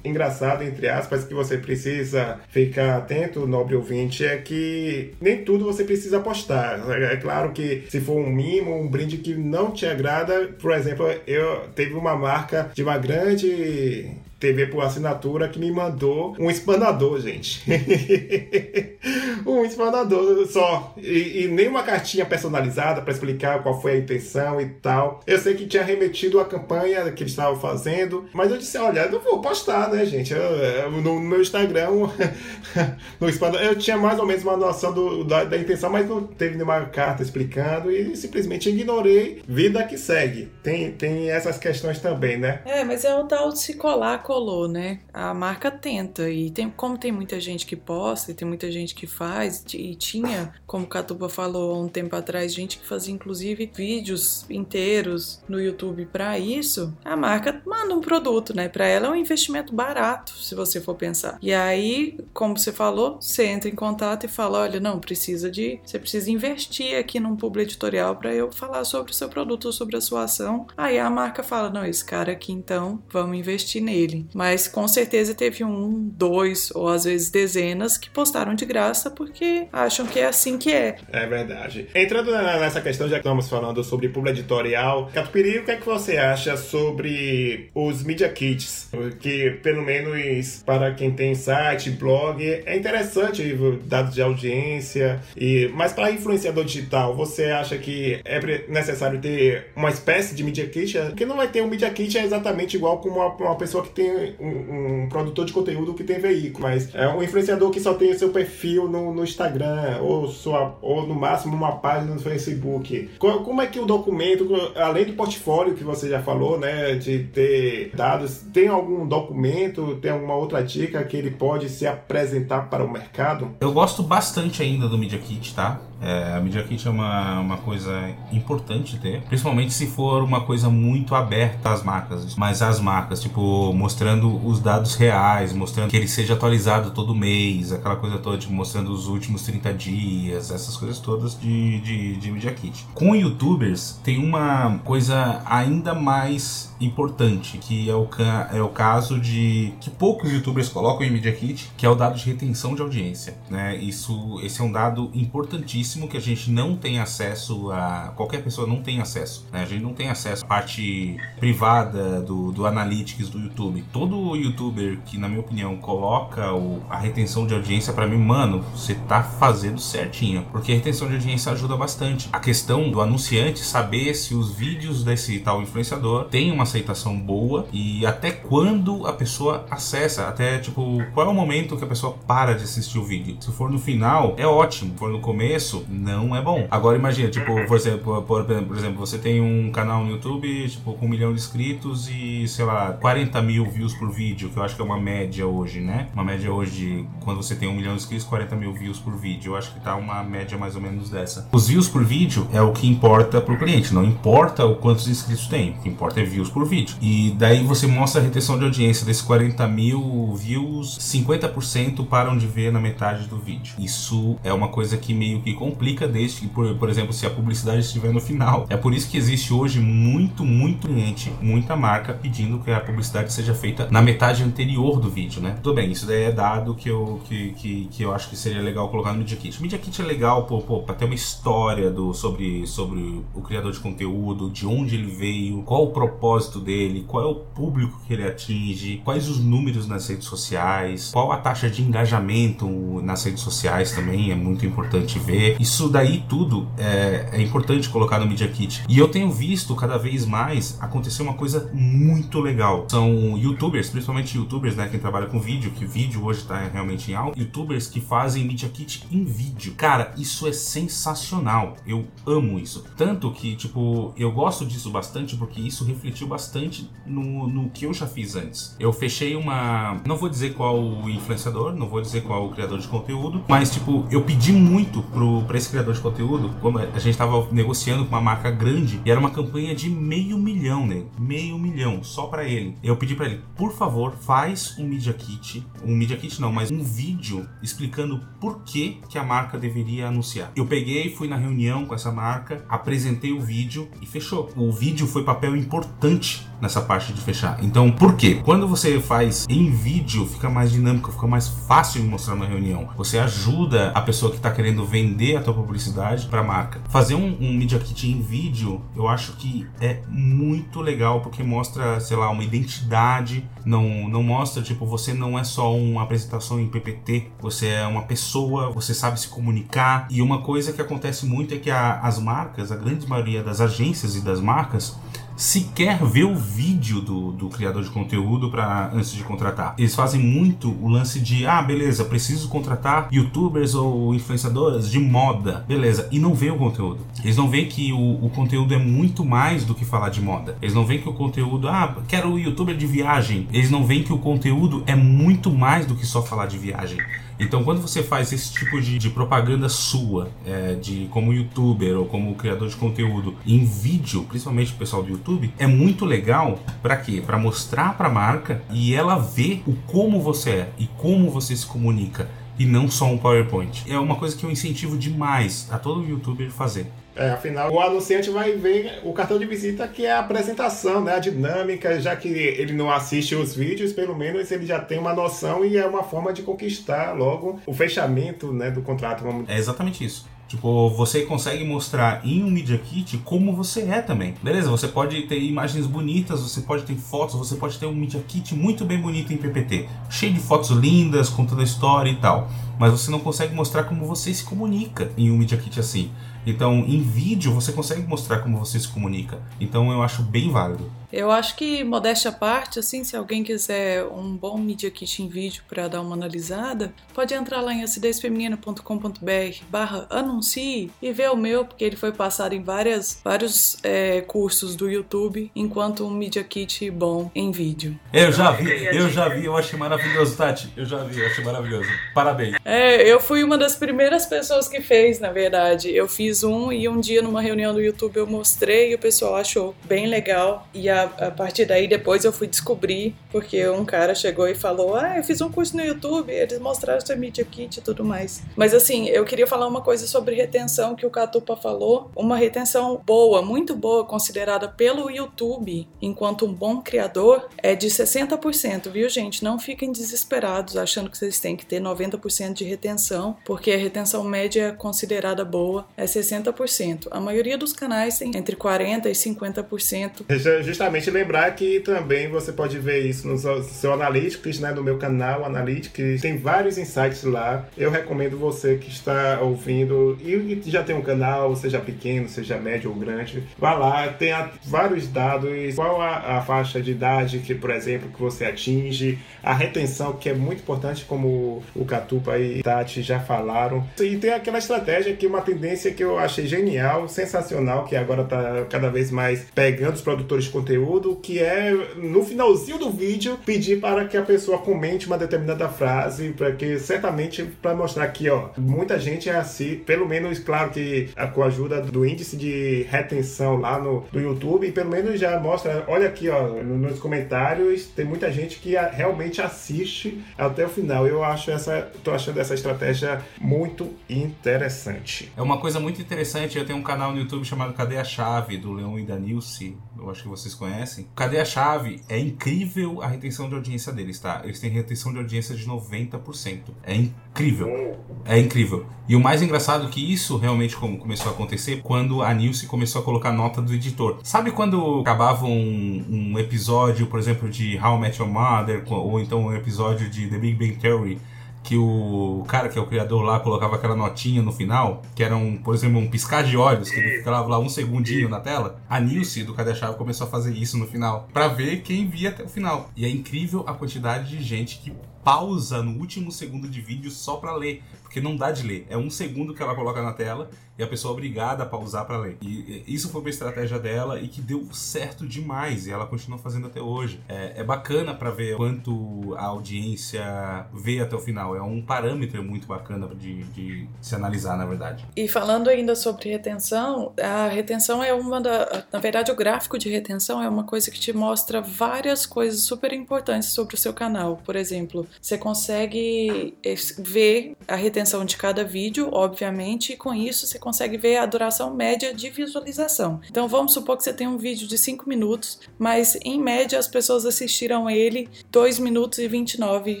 engraçado entre aspas, que você precisa ficar atento, nobre ouvinte, é que nem tudo você precisa postar. É claro que se for um mimo, um brinde que não te agrada, por exemplo, eu teve uma marca de uma grande TV por assinatura que me mandou um espanador, gente. um espanador só. E, e, nem uma cartinha personalizada para explicar qual foi a intenção e tal. Eu sei que tinha remetido a campanha que eles estavam fazendo, mas eu disse: olha, eu não vou postar, né, gente? Eu, eu, no, meu Instagram, no espanador, eu tinha mais ou menos uma noção do, da, da, intenção, mas não teve nenhuma carta explicando e simplesmente ignorei. Vida que segue. Tem, tem essas questões também, né? É, mas é o tal de se colar colou, né? A marca tenta e tem como tem muita gente que posta e tem muita gente que faz e tinha, como Catuba falou há um tempo atrás, gente que fazia inclusive vídeos inteiros no YouTube para isso. A marca manda um produto, né? Para ela é um investimento barato, se você for pensar. E aí, como você falou, você entra em contato e fala, olha, não precisa de, você precisa investir aqui num publi editorial para eu falar sobre o seu produto ou sobre a sua ação. Aí a marca fala, não, esse cara aqui então, vamos investir nele. Mas com certeza teve um, dois ou às vezes dezenas que postaram de graça porque acham que é assim que é. É verdade. Entrando nessa questão, já que estamos falando sobre público editorial, Catupiry, o que é que você acha sobre os Media Kits? Que, pelo menos para quem tem site, blog, é interessante dados de audiência, e mas para influenciador digital, você acha que é necessário ter uma espécie de Media Kit? Porque não vai ter um Media Kit é exatamente igual como uma, pessoa que um, um, produtor de conteúdo que tem veículo, mas é um influenciador que só tem o seu perfil no, no Instagram, ou, sua, ou no máximo uma página no Facebook. Como é que o documento, além do portfólio que você já falou, né, de ter dados, tem algum documento, tem alguma outra dica que ele pode se apresentar para o mercado? Eu gosto bastante ainda do Media Kit, tá? É, a Media Kit é uma, uma coisa importante ter, principalmente se for uma coisa muito aberta às marcas, mas às marcas, tipo, mostrando os dados reais, mostrando que ele seja atualizado todo mês, aquela coisa toda, tipo, mostrando os últimos 30 dias, essas coisas todas de, de, de Media Kit. Com youtubers, tem uma coisa ainda mais importante, que é o, é o caso de que poucos youtubers colocam em Media Kit, que é o dado de retenção de audiência. Né? Isso, esse é um dado importantíssimo que a gente não tem acesso a. qualquer pessoa não tem acesso. Né? A gente não tem acesso à parte privada do, do Analytics do YouTube. Todo youtuber que, na minha opinião, coloca o, a retenção de audiência, para mim, mano, você tá fazendo certinho. Porque a retenção de audiência ajuda bastante. A questão do anunciante saber se os vídeos desse tal influenciador têm uma aceitação boa e até quando a pessoa acessa, até tipo, qual é o momento que a pessoa para de assistir o vídeo. Se for no final, é ótimo. Se for no começo, não é bom. Agora imagina, tipo, por exemplo, por, por exemplo, você tem um canal no YouTube, tipo, com um milhão de inscritos e, sei lá, 40 mil views por vídeo, que eu acho que é uma média hoje, né? Uma média hoje, quando você tem um milhão de inscritos, 40 mil views por vídeo. Eu acho que tá uma média mais ou menos dessa. Os views por vídeo é o que importa pro cliente, não importa o quantos inscritos tem. O que importa é views por vídeo. E daí você mostra a retenção de audiência desses 40 mil views, 50% param de ver na metade do vídeo. Isso é uma coisa que meio que complica desde que, por, por exemplo, se a publicidade estiver no final. É por isso que existe hoje muito, muito cliente, muita marca pedindo que a publicidade seja feita na metade anterior do vídeo, né? Tudo bem, isso daí é dado que eu, que, que, que eu acho que seria legal colocar no Media Kit. O Media Kit é legal pô, pô, pra ter uma história do, sobre, sobre o criador de conteúdo, de onde ele veio, qual o propósito dele, qual é o público que ele atinge, quais os números nas redes sociais, qual a taxa de engajamento nas redes sociais também é muito importante ver. Isso daí tudo é, é importante colocar no Media Kit. E eu tenho visto cada vez mais acontecer uma coisa muito legal. São youtubers, principalmente youtubers, né, quem trabalha com vídeo, que vídeo hoje tá realmente em alta, youtubers que fazem Media Kit em vídeo. Cara, isso é sensacional. Eu amo isso. Tanto que, tipo, eu gosto disso bastante porque isso refletiu bastante no, no que eu já fiz antes. Eu fechei uma. Não vou dizer qual o influenciador, não vou dizer qual o criador de conteúdo, mas, tipo, eu pedi muito pro, pra esse criador de conteúdo, como a gente tava negociando com uma marca grande, e era uma campanha de meio milhão, né? Meio milhão, só para ele. Eu pedi para ele, por favor, faz um Media Kit, um Media Kit não, mas um vídeo explicando por que, que a marca deveria anunciar. Eu peguei, fui na reunião com essa marca, apresentei o vídeo e fechou. O vídeo foi papel importante nessa parte de fechar. Então, por quê? Quando você faz em vídeo, fica mais dinâmico, fica mais fácil de mostrar na reunião. Você ajuda a pessoa que está querendo vender a tua publicidade para a marca. Fazer um, um Media Kit em vídeo, eu acho que é muito legal porque mostra, sei lá, uma identidade. Não, não mostra, tipo, você não é só uma apresentação em PPT, você é uma pessoa, você sabe se comunicar. E uma coisa que acontece muito é que a, as marcas, a grande maioria das agências e das marcas, sequer ver o vídeo do, do criador de conteúdo para antes de contratar. Eles fazem muito o lance de, ah, beleza, preciso contratar youtubers ou influenciadoras de moda, beleza, e não vê o conteúdo. Eles não veem que o, o conteúdo é muito mais do que falar de moda. Eles não veem que o conteúdo, ah, quero o youtuber de viagem. Eles não veem que o conteúdo é muito mais do que só falar de viagem. Então, quando você faz esse tipo de, de propaganda sua, é, de como youtuber ou como criador de conteúdo em vídeo, principalmente o pessoal do YouTube, é muito legal para quê? Para mostrar para a marca e ela ver o como você é e como você se comunica e não só um PowerPoint. É uma coisa que eu incentivo demais a todo youtuber fazer. É, afinal, o anunciante vai ver o cartão de visita que é a apresentação, né, a dinâmica, já que ele não assiste os vídeos, pelo menos ele já tem uma noção e é uma forma de conquistar logo o fechamento né, do contrato. É exatamente isso. Tipo, você consegue mostrar em um Media Kit como você é também. Beleza, você pode ter imagens bonitas, você pode ter fotos, você pode ter um Media Kit muito bem bonito em PPT. Cheio de fotos lindas, contando a história e tal. Mas você não consegue mostrar como você se comunica em um Media Kit assim. Então, em vídeo, você consegue mostrar como você se comunica. Então, eu acho bem válido. Eu acho que, modéstia à parte, assim, se alguém quiser um bom Media Kit em vídeo para dar uma analisada, pode entrar lá em acidezfeminina.com.br barra anuncie e ver o meu, porque ele foi passado em várias, vários é, cursos do YouTube, enquanto um Media Kit bom em vídeo. Eu já vi, eu já vi, eu achei maravilhoso, Tati. Eu já vi, eu achei maravilhoso. Parabéns. É, eu fui uma das primeiras pessoas que fez, na verdade. Eu fiz um e um dia numa reunião do YouTube eu mostrei e o pessoal achou bem legal. E a a, partir daí depois eu fui descobrir, porque um cara chegou e falou: Ah, eu fiz um curso no YouTube, eles mostraram seu Media Kit e tudo mais. Mas assim, eu queria falar uma coisa sobre retenção que o Catupa falou. Uma retenção boa, muito boa, considerada pelo YouTube, enquanto um bom criador, é de 60%, viu, gente? Não fiquem desesperados achando que vocês têm que ter 90% de retenção, porque a retenção média considerada boa é 60%. A maioria dos canais tem entre 40% e 50%. Justamente justamente lembrar que também você pode ver isso no seu Analytics, né, no meu canal Analytics, tem vários insights lá. Eu recomendo você que está ouvindo e já tem um canal, seja pequeno, seja médio ou grande, vá lá, tem vários dados, qual a, a faixa de idade que, por exemplo, que você atinge, a retenção que é muito importante, como o Catupa e Tati já falaram. E tem aquela estratégia que uma tendência que eu achei genial, sensacional, que agora está cada vez mais pegando os produtores de conteúdo conteúdo que é no finalzinho do vídeo pedir para que a pessoa comente uma determinada frase, para que certamente para mostrar aqui, ó, muita gente é assim, pelo menos claro que com a ajuda do índice de retenção lá no do YouTube, pelo menos já mostra, olha aqui, ó, nos comentários, tem muita gente que realmente assiste até o final. Eu acho essa, tô achando essa estratégia muito interessante. É uma coisa muito interessante, eu tenho um canal no YouTube chamado Cadê a Chave do Leon e da Nilce, eu acho que vocês conhecem. Cadê a Chave? É incrível a retenção de audiência deles, tá? Eles têm retenção de audiência de 90%. É incrível. É incrível. E o mais engraçado é que isso realmente começou a acontecer quando a Nilce começou a colocar nota do editor. Sabe quando acabava um, um episódio, por exemplo, de How I Met Your Mother, ou então um episódio de The Big Bang Theory, que o cara que é o criador lá colocava aquela notinha no final, que era um, por exemplo, um piscar de olhos, que ele ficava lá um segundinho na tela. A Nilce do Cadê a Chave começou a fazer isso no final, para ver quem via até o final. E é incrível a quantidade de gente que pausa no último segundo de vídeo só para ler, porque não dá de ler. É um segundo que ela coloca na tela e a pessoa é obrigada a pausar para ler. E isso foi uma estratégia dela e que deu certo demais e ela continua fazendo até hoje. É, é bacana para ver quanto a audiência vê até o final. É um parâmetro muito bacana de, de, se analisar, na verdade. E falando ainda sobre retenção, a retenção é uma da. Na verdade, o gráfico de retenção é uma coisa que te mostra várias coisas super importantes sobre o seu canal. Por exemplo, você consegue ver a retenção de cada vídeo, obviamente, e com isso você consegue ver a duração média de visualização. Então vamos supor que você tem um vídeo de 5 minutos, mas em média as pessoas assistiram ele 2 minutos e 29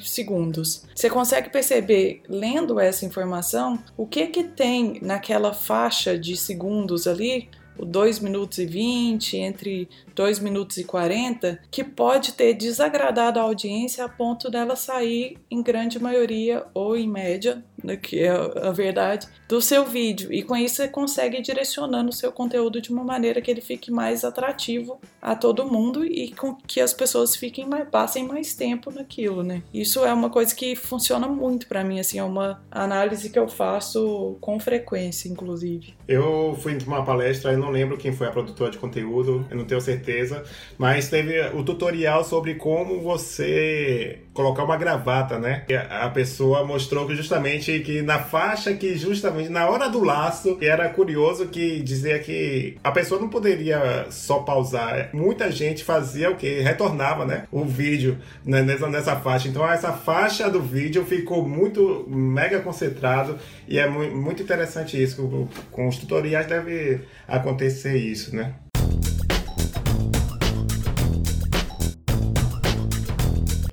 segundos. Você consegue perceber, lendo essa informação, o que que tem naquela faixa de segundos ali o 2 minutos e 20, entre 2 minutos e 40, que pode ter desagradado a audiência a ponto dela sair em grande maioria ou em média, né, que é a verdade, do seu vídeo. E com isso você consegue ir direcionando o seu conteúdo de uma maneira que ele fique mais atrativo a todo mundo e com que as pessoas fiquem mais, passem mais tempo naquilo, né? Isso é uma coisa que funciona muito para mim, assim, é uma análise que eu faço com frequência, inclusive. Eu fui em uma palestra, eu não lembro quem foi a produtora de conteúdo, eu não tenho certeza certeza, mas teve o tutorial sobre como você colocar uma gravata, né? E a pessoa mostrou que justamente que na faixa que justamente na hora do laço, que era curioso que dizia que a pessoa não poderia só pausar. Muita gente fazia o que? Retornava, né? O vídeo né? nessa, nessa faixa. Então essa faixa do vídeo ficou muito mega concentrado e é muito interessante isso. Com, os tutoriais deve acontecer isso, né?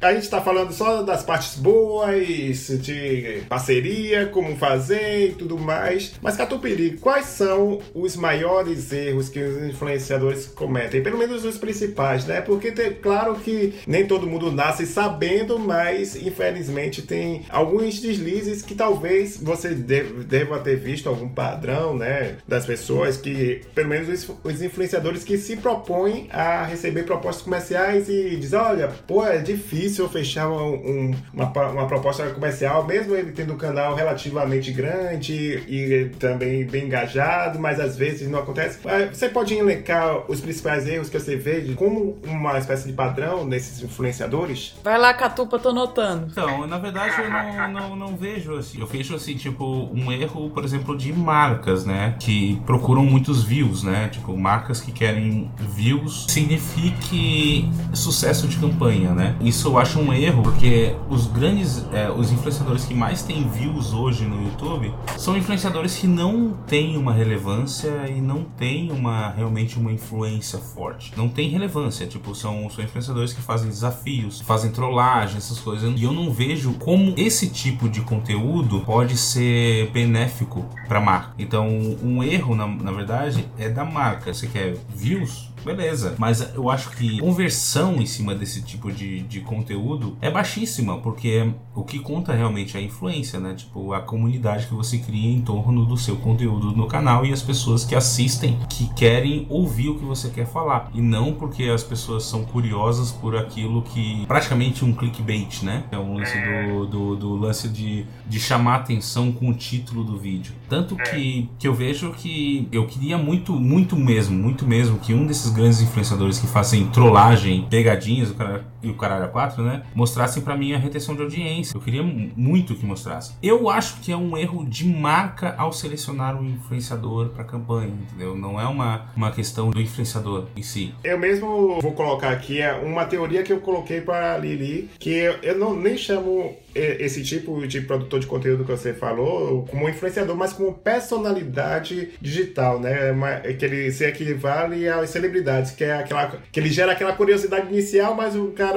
A gente está falando só das partes boas, de parceria, como fazer e tudo mais. Mas, Catupiri, quais são os maiores erros que os influenciadores cometem? Pelo menos os principais, né? Porque, tem, claro que nem todo mundo nasce sabendo, mas infelizmente tem alguns deslizes que talvez você deva ter visto algum padrão, né? Das pessoas que, pelo menos os, influenciadores que se propõem a receber propostas comerciais e dizem: olha, pô, é difícil difícil fechar um, uma, uma proposta comercial, mesmo ele tendo um canal relativamente grande e também bem engajado, mas às vezes não acontece. Ah, você pode elencar os principais erros que você vê como uma espécie de padrão nesses influenciadores? Vai lá, Catupa, tô notando. Então, na verdade, eu não, não, não vejo assim. Eu vejo assim, tipo, um erro, por exemplo, de marcas, né? Que procuram muitos views, né? Tipo, marcas que querem views signifique sucesso de campanha, né? Isso eu acho um erro, porque os grandes, é, os influenciadores que mais têm views hoje no YouTube são influenciadores que não têm uma relevância e não têm uma realmente uma influência forte. Não tem relevância, tipo, são, são influenciadores que fazem desafios, fazem trollagem, essas coisas. E eu não vejo como esse tipo de conteúdo pode ser benéfico para marca. Então, um erro, na, na verdade, é da marca. Você quer views? Beleza. Mas eu acho que conversão em cima desse tipo de, de conteúdo é baixíssima, porque o que conta realmente é a influência, né? Tipo, a comunidade que você cria em torno do seu conteúdo no canal e as pessoas que assistem, que querem ouvir o que você quer falar. E não porque as pessoas são curiosas por aquilo que. praticamente um clickbait, né? É um lance do, do, do lance de, de chamar atenção com o título do vídeo. Tanto que, que eu vejo que eu queria muito, muito mesmo, muito mesmo que um desses grandes influenciadores que fazem trollagem, pegadinhas o cara, e o caralho 4, né? Mostrassem para mim a retenção de audiência. Eu queria muito que mostrasse. Eu acho que é um erro de marca ao selecionar um influenciador para campanha, entendeu? Não é uma, uma questão do influenciador em si. Eu mesmo vou colocar aqui uma teoria que eu coloquei para Lili, que eu, eu não nem chamo esse tipo de produtor de conteúdo que você falou como influenciador, mas como personalidade digital, né? Que ele se equivale às celebridades, que é aquela que ele gera aquela curiosidade inicial, mas o cara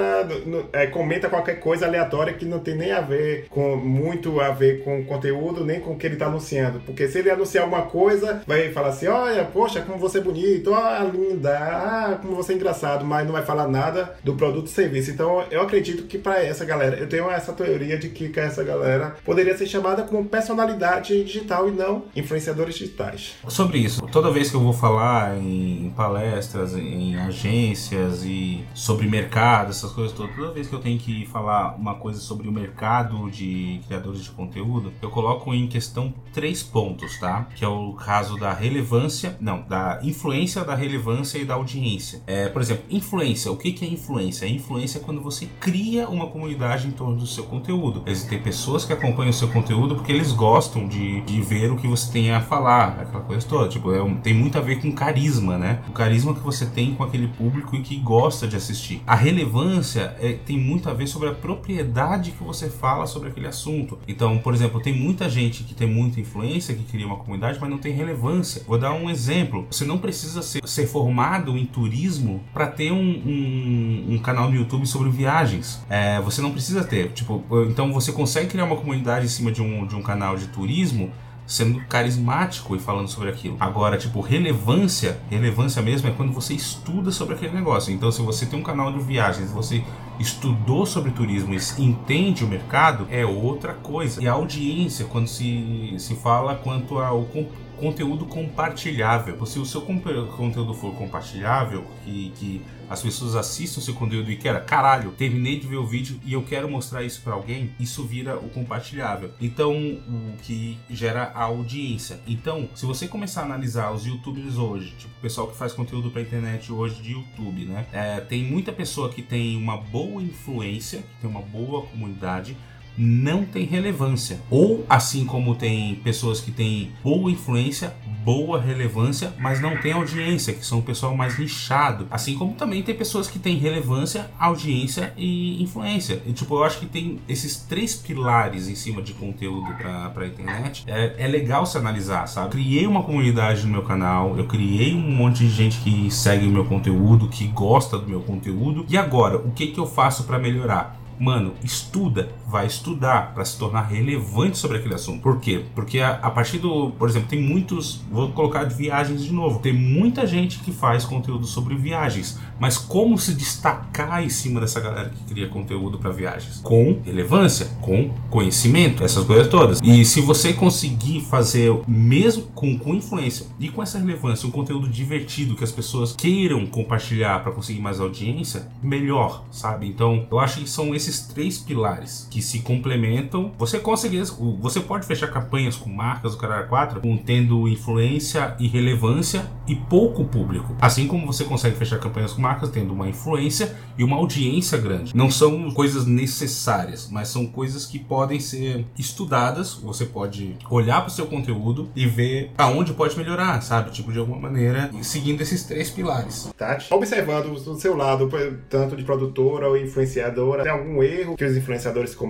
é, comenta qualquer coisa aleatória que não tem nem a ver com muito a ver com o conteúdo, nem com o que ele está anunciando. Porque se ele anunciar alguma coisa, vai falar assim: olha, poxa, como você é bonito, ó, linda, ah, como você é engraçado, mas não vai falar nada do produto e serviço. Então eu acredito que para essa galera, eu tenho essa teoria de que essa galera poderia ser chamada como personalidade digital e não influenciadores digitais. Sobre isso, toda vez que eu vou falar em palestras, em agências e sobre mercado, essas coisas todas, toda vez que eu tenho que falar uma coisa sobre o mercado de criadores de conteúdo, eu coloco em questão três pontos, tá? Que é o caso da relevância, não, da influência, da relevância e da audiência. É, por exemplo, influência. O que, que é influência? A influência é quando você cria uma comunidade em torno do seu conteúdo. Existem pessoas que acompanham o seu conteúdo porque eles gostam de, de ver o que você tem a falar, aquela coisa toda. Tipo, é um, tem muito a ver com carisma, né? O carisma que você tem com aquele público e que gosta de assistir. A relevância é, tem muito a ver sobre a propriedade que você fala sobre aquele assunto. Então, por exemplo, tem muita gente que tem muita influência, que cria uma comunidade, mas não tem relevância. Vou dar um exemplo. Você não precisa ser, ser formado em turismo para ter um, um, um, canal no YouTube sobre viagens. É, você não precisa ter. Tipo, então você consegue criar uma comunidade em cima de um, de um canal de turismo sendo carismático e falando sobre aquilo. Agora, tipo, relevância, relevância mesmo é quando você estuda sobre aquele negócio. Então, se você tem um canal de viagens, você estudou sobre turismo e entende o mercado, é outra coisa. E a audiência, quando se, se fala quanto ao conteúdo compartilhável. Se o seu conteúdo for compartilhável, que, que as pessoas assistam seu conteúdo e querem, caralho, terminei de ver o vídeo e eu quero mostrar isso para alguém, isso vira o compartilhável. Então, o que gera a audiência. Então, se você começar a analisar os youtubers hoje, tipo o pessoal que faz conteúdo pra internet hoje de YouTube, né? É, tem muita pessoa que tem uma boa influência, que tem uma boa comunidade, não tem relevância. Ou assim como tem pessoas que têm boa influência, boa relevância, mas não tem audiência, que são o pessoal mais nichado. Assim como também tem pessoas que têm relevância, audiência e influência. E, tipo, eu acho que tem esses três pilares em cima de conteúdo pra, pra internet. É, é legal se analisar, sabe? Criei uma comunidade no meu canal, eu criei um monte de gente que segue o meu conteúdo, que gosta do meu conteúdo. E agora, o que, que eu faço para melhorar? Mano, estuda, vai estudar para se tornar relevante sobre aquele assunto. Por quê? Porque a, a, partir do, por exemplo, tem muitos, vou colocar viagens de novo. Tem muita gente que faz conteúdo sobre viagens, mas como se destacar em cima dessa galera que cria conteúdo para viagens? Com relevância, com conhecimento, essas coisas todas. E se você conseguir fazer mesmo com, com influência e com essa relevância, um conteúdo divertido que as pessoas queiram compartilhar para conseguir mais audiência, melhor, sabe? Então, eu acho que são esses esses três pilares que se complementam, você consegue, você pode fechar campanhas com marcas do Caralho 4 com tendo influência e relevância e pouco público. Assim como você consegue fechar campanhas com marcas tendo uma influência e uma audiência grande. Não são coisas necessárias, mas são coisas que podem ser estudadas. Você pode olhar para o seu conteúdo e ver aonde pode melhorar, sabe? Tipo, de alguma maneira, seguindo esses três pilares. Tati, observando do seu lado, tanto de produtora ou influenciadora, tem algum erro que os influenciadores cometem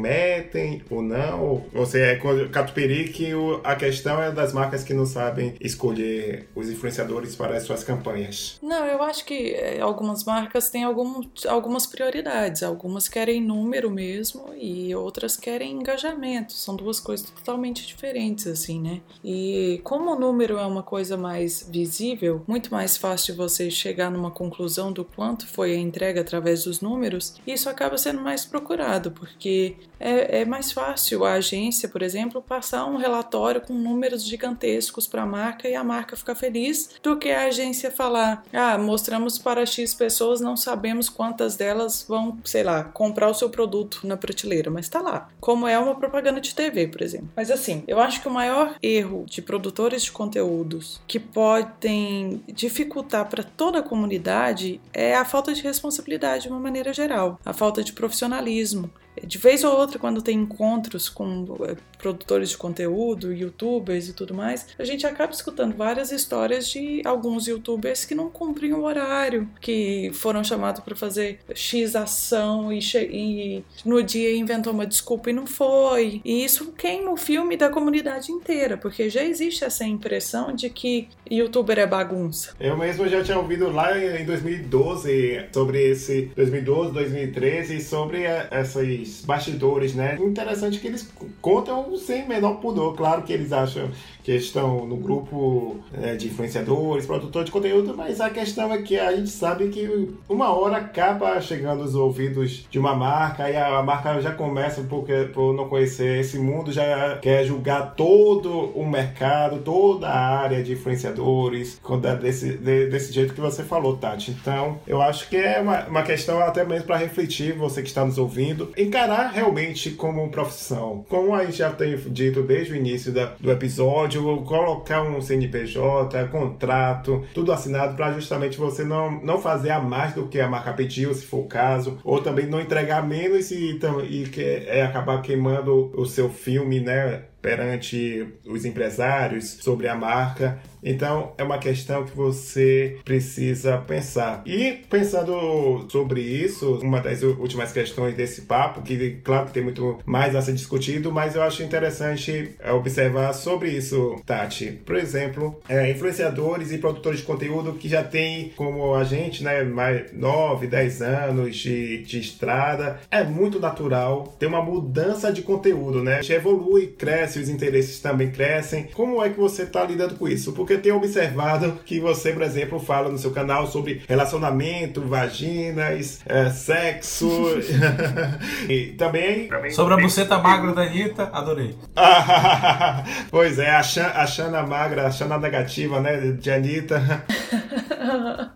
ou não? Ou você é catupiry que a questão é das marcas que não sabem escolher os influenciadores para as suas campanhas? Não, eu acho que eh, algumas marcas têm algum, algumas prioridades. Algumas querem número mesmo e outras querem engajamento. São duas coisas totalmente diferentes, assim, né? E como o número é uma coisa mais visível, muito mais fácil você chegar numa conclusão do quanto foi a entrega através dos números, isso acaba sendo mais procurado, porque é, é mais fácil a agência, por exemplo, passar um relatório com números gigantescos para a marca e a marca ficar feliz, do que a agência falar: ah, mostramos para X pessoas, não sabemos quantas delas vão, sei lá, comprar o seu produto na prateleira, mas está lá. Como é uma propaganda de TV, por exemplo. Mas assim, eu acho que o maior erro de produtores de conteúdos que podem dificultar para toda a comunidade é a falta de responsabilidade de uma maneira geral, a falta de profissionalismo. De vez ou outra, quando tem encontros com eh, produtores de conteúdo, youtubers e tudo mais, a gente acaba escutando várias histórias de alguns youtubers que não cumprem o horário, que foram chamados para fazer X ação e, e, no dia inventou uma desculpa e não foi. E isso queima o filme da comunidade inteira, porque já existe essa impressão de que youtuber é bagunça. Eu mesmo já tinha ouvido lá em 2012 sobre esse 2012, 2013 sobre esses bastidores, né? Interessante que eles contam sem menor pudor. Claro que eles acham que estão no grupo é, de influenciadores, produtores de conteúdo, mas a questão é que a gente sabe que uma hora acaba chegando aos ouvidos de uma marca e a marca já começa, porque, por não conhecer esse mundo, já quer julgar todo o mercado, toda a área de influenciadores, desse, desse jeito que você falou, Tati. Então, eu acho que é uma, uma questão até mesmo para refletir, você que está nos ouvindo, encarar realmente como profissão. Como a gente já tem dito desde o início da, do episódio, colocar um CNPJ, contrato, tudo assinado para justamente você não, não fazer a mais do que a marca pediu, se for o caso, ou também não entregar menos e, e que, é, acabar queimando o seu filme, né? perante os empresários sobre a marca então é uma questão que você precisa pensar. E pensando sobre isso, uma das últimas questões desse papo, que claro que tem muito mais a ser discutido, mas eu acho interessante é, observar sobre isso, Tati. Por exemplo, é, influenciadores e produtores de conteúdo que já tem como a gente, né, mais 9, 10 anos de, de estrada, é muito natural ter uma mudança de conteúdo, né? A gente evolui, cresce cresce, os interesses também crescem. Como é que você está lidando com isso? Porque eu tenho observado que você, por exemplo, fala no seu canal sobre relacionamento, vaginas, é, sexo. e também. Sobre a buceta magra da Anitta, adorei. pois é, a, Xana, a Xana magra, a Xana negativa, né, de Anitta.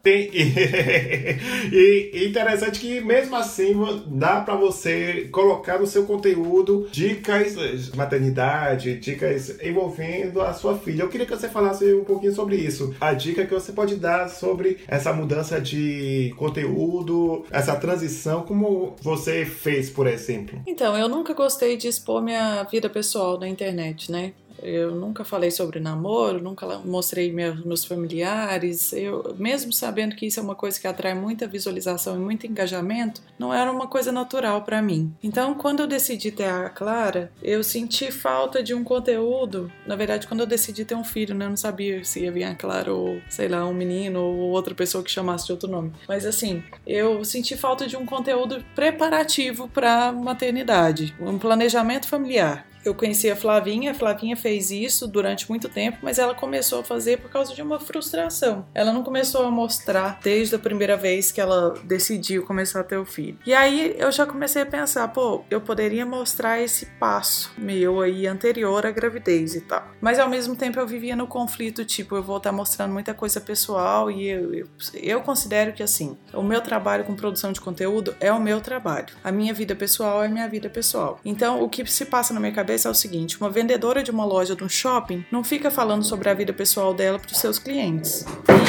Tem, e, e, interessante que mesmo assim dá para você colocar no seu conteúdo dicas de maternidade, dicas envolvendo a sua filha. Eu queria que você falasse um pouquinho sobre isso. A dica que você pode dar sobre essa mudança de conteúdo, essa transição, como você fez, por exemplo. Então, eu nunca gostei de expor minha vida pessoal na internet, né? Eu nunca falei sobre namoro, nunca mostrei meus familiares. Eu, mesmo sabendo que isso é uma coisa que atrai muita visualização e muito engajamento, não era uma coisa natural para mim. Então, quando eu decidi ter a Clara, eu senti falta de um conteúdo. Na verdade, quando eu decidi ter um filho, né, eu não sabia se ia vir a Clara ou, sei lá, um menino ou outra pessoa que chamasse de outro nome. Mas assim, eu senti falta de um conteúdo preparativo para maternidade, um planejamento familiar. Eu conheci a Flavinha, a Flavinha fez isso durante muito tempo, mas ela começou a fazer por causa de uma frustração. Ela não começou a mostrar desde a primeira vez que ela decidiu começar a ter o filho. E aí eu já comecei a pensar, pô, eu poderia mostrar esse passo meu aí anterior à gravidez e tal. Mas ao mesmo tempo eu vivia no conflito, tipo, eu vou estar mostrando muita coisa pessoal e eu, eu, eu considero que assim, o meu trabalho com produção de conteúdo é o meu trabalho. A minha vida pessoal é minha vida pessoal. Então o que se passa na minha cabeça é o seguinte: uma vendedora de uma loja de um shopping não fica falando sobre a vida pessoal dela para os seus clientes.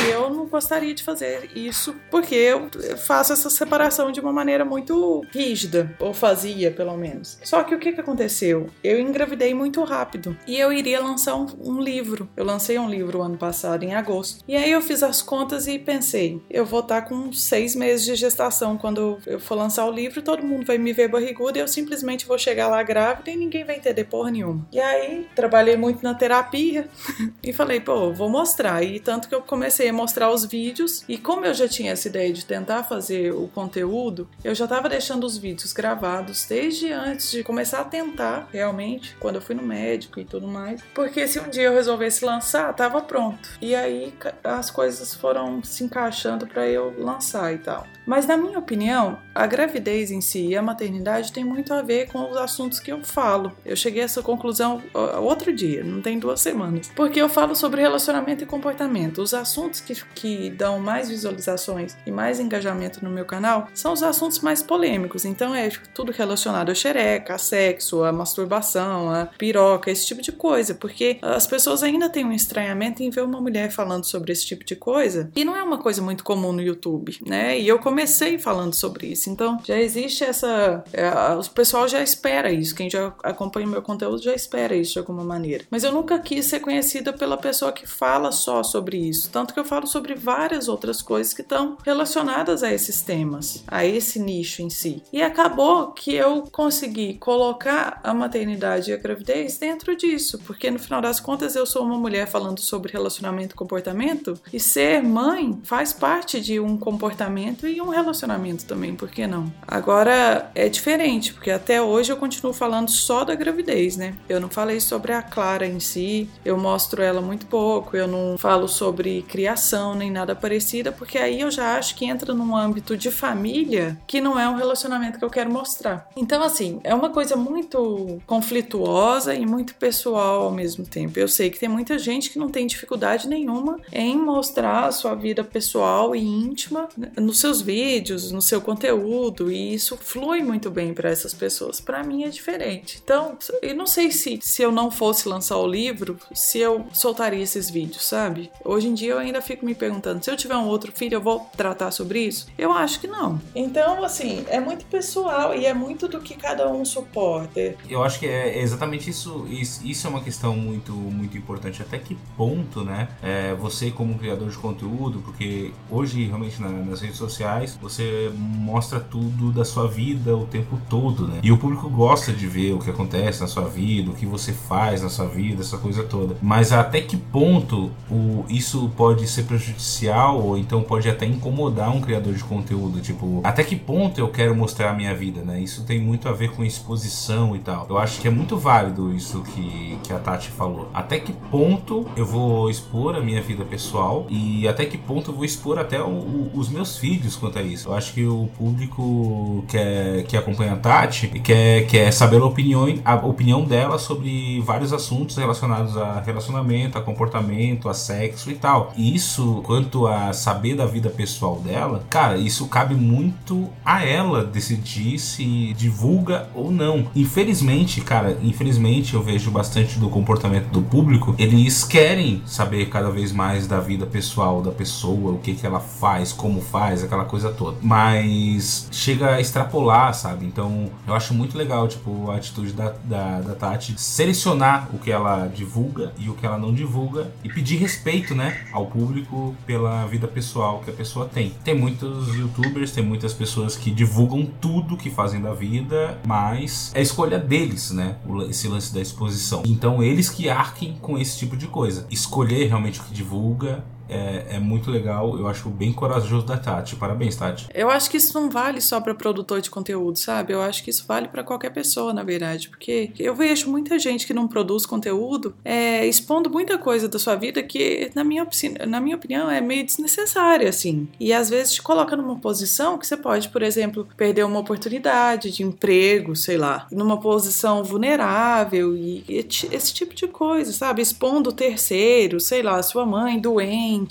E eu não gostaria de fazer isso porque eu faço essa separação de uma maneira muito rígida, ou fazia pelo menos. Só que o que, que aconteceu? Eu engravidei muito rápido e eu iria lançar um, um livro. Eu lancei um livro ano passado, em agosto. E aí eu fiz as contas e pensei: eu vou estar com seis meses de gestação quando eu for lançar o livro, todo mundo vai me ver barriguda e eu simplesmente vou chegar lá grávida e ninguém vai entender porra nenhuma. E aí, trabalhei muito na terapia e falei, pô, vou mostrar. E tanto que eu comecei a mostrar os vídeos. E como eu já tinha essa ideia de tentar fazer o conteúdo, eu já tava deixando os vídeos gravados desde antes de começar a tentar, realmente, quando eu fui no médico e tudo mais. Porque se um dia eu resolvesse lançar, tava pronto. E aí as coisas foram se encaixando para eu lançar e tal. Mas na minha opinião, a gravidez em si e a maternidade tem muito a ver com os assuntos que eu falo. Eu cheguei a essa conclusão outro dia, não tem duas semanas. Porque eu falo sobre relacionamento e comportamento. Os assuntos que, que dão mais visualizações e mais engajamento no meu canal são os assuntos mais polêmicos. Então é tudo relacionado a xereca, a sexo, a masturbação, a piroca, esse tipo de coisa. Porque as pessoas ainda têm um estranhamento em ver uma mulher falando sobre esse tipo de coisa. E não é uma coisa muito comum no YouTube, né? E eu comecei falando sobre isso. Então já existe essa. É, o pessoal já espera isso. Quem já acompanha o meu conteúdo já espera isso de alguma maneira. Mas eu nunca quis ser conhecida pela pessoa que fala só sobre isso. Tanto que eu falo sobre várias outras coisas que estão relacionadas a esses temas, a esse nicho em si. E acabou que eu consegui colocar a maternidade e a gravidez dentro disso, porque no final das contas eu sou uma mulher falando sobre relacionamento e comportamento, e ser mãe faz parte de um comportamento e um relacionamento também, por que não? Agora é diferente, porque até hoje eu continuo falando só da gravidez, né? Eu não falei sobre a Clara em si, eu mostro ela muito pouco, eu não falo sobre criação nem nada parecido, porque aí eu já acho que entra num âmbito de família que não é um relacionamento que eu quero mostrar. Então, assim, é uma coisa muito conflituosa e muito pessoal ao mesmo tempo. Eu sei que tem muita gente que não tem dificuldade nenhuma em mostrar a sua vida pessoal e íntima nos seus vídeos, no seu conteúdo, e isso flui muito bem para essas pessoas. Para mim é diferente. Então, eu não sei se, se eu não fosse lançar o livro, se eu soltaria esses vídeos, sabe? Hoje em dia eu ainda fico me perguntando: se eu tiver um outro filho, eu vou tratar sobre isso? Eu acho que não. Então, assim, é muito pessoal e é muito do que cada um suporta. Eu acho que é exatamente isso. Isso é uma questão muito, muito importante. Até que ponto, né? É, você, como criador de conteúdo, porque hoje realmente na, nas redes sociais você mostra mostra tudo da sua vida o tempo todo, né? E o público gosta de ver o que acontece na sua vida, o que você faz na sua vida, essa coisa toda. Mas até que ponto o, isso pode ser prejudicial ou então pode até incomodar um criador de conteúdo? Tipo, até que ponto eu quero mostrar a minha vida, né? Isso tem muito a ver com exposição e tal. Eu acho que é muito válido isso que, que a Tati falou. Até que ponto eu vou expor a minha vida pessoal e até que ponto eu vou expor até o, o, os meus filhos quanto a isso. Eu acho que o público quer, que acompanha a Tati quer, quer saber a opinião, a opinião dela sobre vários assuntos relacionados a relacionamento, a comportamento, a sexo e tal. Isso, quanto a saber da vida pessoal dela, cara, isso cabe muito a ela decidir se divulga ou não. Infelizmente, cara, infelizmente eu vejo bastante do comportamento do público, eles querem saber cada vez mais da vida pessoal da pessoa, o que que ela faz, como faz, aquela coisa toda. Mas chega a extrapolar, sabe? Então eu acho muito legal, tipo, a atitude da, da, da Tati selecionar o que ela divulga e o que ela não divulga e pedir respeito, né, ao público pela vida pessoal que a pessoa tem. Tem muitos youtubers, tem muitas pessoas que divulgam tudo que fazem da vida, mas é escolha deles, né, esse lance da exposição. Então eles que arquem com esse tipo de coisa. Escolher realmente o que divulga é, é, muito legal. Eu acho bem corajoso da Tati. Parabéns, Tati. Eu acho que isso não vale só para produtor de conteúdo, sabe? Eu acho que isso vale para qualquer pessoa, na verdade. Porque eu vejo muita gente que não produz conteúdo é, expondo muita coisa da sua vida que, na minha, na minha opinião, é meio desnecessária, assim. E às vezes te coloca numa posição que você pode, por exemplo, perder uma oportunidade de emprego, sei lá, numa posição vulnerável e esse tipo de coisa, sabe? Expondo terceiro, sei lá, sua mãe doente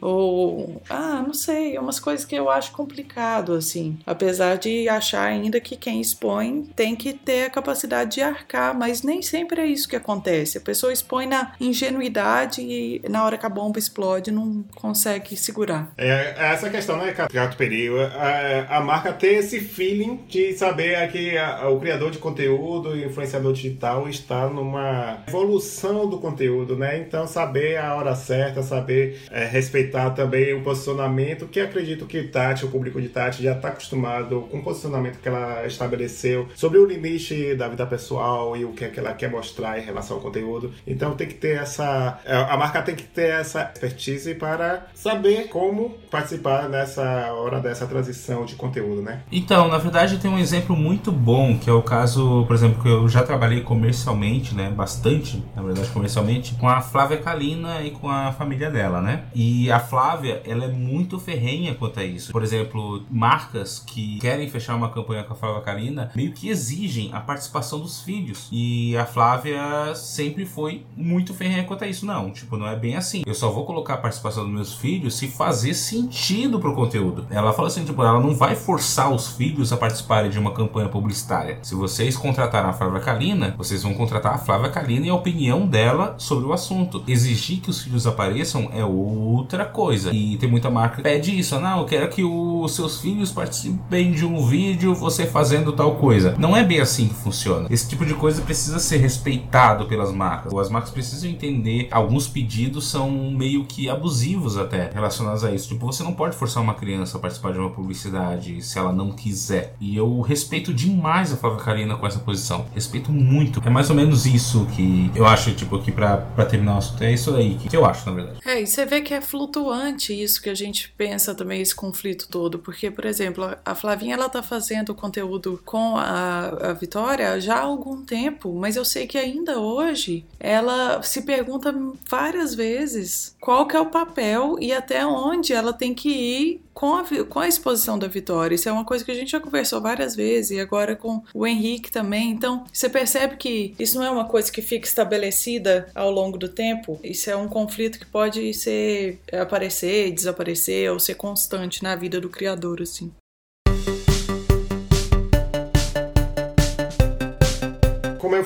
ou ah, não sei, umas coisas que eu acho complicado assim. Apesar de achar ainda que quem expõe tem que ter a capacidade de arcar, mas nem sempre é isso que acontece. A pessoa expõe na ingenuidade e na hora que a bomba explode não consegue segurar. É, é essa questão, né, Cato Perigo? A, a, marca tem esse feeling de saber que a, o criador de conteúdo e influenciador digital está numa evolução do conteúdo, né? Então saber a hora certa, saber é, respeitar também o posicionamento, que acredito que Tati, o público de Tati, já está acostumado com o posicionamento que ela estabeleceu sobre o limite da vida pessoal e o que, é que ela quer mostrar em relação ao conteúdo. Então tem que ter essa. É, a marca tem que ter essa expertise para saber como participar nessa hora dessa transição de conteúdo, né? Então, na verdade, tem um exemplo muito bom, que é o caso, por exemplo, que eu já trabalhei comercialmente, né? Bastante, na verdade, comercialmente, com a Flávia Kalina e com a família dela, né? E a Flávia, ela é muito ferrenha quanto a isso. Por exemplo, marcas que querem fechar uma campanha com a Flávia Karina meio que exigem a participação dos filhos. E a Flávia sempre foi muito ferrenha quanto a isso. Não, tipo, não é bem assim. Eu só vou colocar a participação dos meus filhos se fazer sentido pro conteúdo. Ela fala assim, tipo, ela não vai forçar os filhos a participarem de uma campanha publicitária. Se vocês contrataram a Flávia Kalina, vocês vão contratar a Flávia Kalina e a opinião dela sobre o assunto. Exigir que os filhos apareçam é o outra coisa. E tem muita marca que pede isso. Não, eu quero que os seus filhos participem de um vídeo você fazendo tal coisa. Não é bem assim que funciona. Esse tipo de coisa precisa ser respeitado pelas marcas. As marcas precisam entender. Alguns pedidos são meio que abusivos até relacionados a isso. Tipo, você não pode forçar uma criança a participar de uma publicidade se ela não quiser. E eu respeito demais a Flávia Karina com essa posição. Respeito muito. É mais ou menos isso que eu acho, tipo, aqui pra, pra terminar o assunto. É isso aí que eu acho, na verdade. É, e você vê que é flutuante isso que a gente pensa também, esse conflito todo. Porque, por exemplo, a Flavinha ela tá fazendo conteúdo com a, a Vitória já há algum tempo, mas eu sei que ainda hoje ela se pergunta várias vezes qual que é o papel e até onde ela tem que ir com a, com a exposição da Vitória. Isso é uma coisa que a gente já conversou várias vezes e agora com o Henrique também. Então, você percebe que isso não é uma coisa que fica estabelecida ao longo do tempo. Isso é um conflito que pode ser aparecer, desaparecer ou ser constante na vida do criador, assim.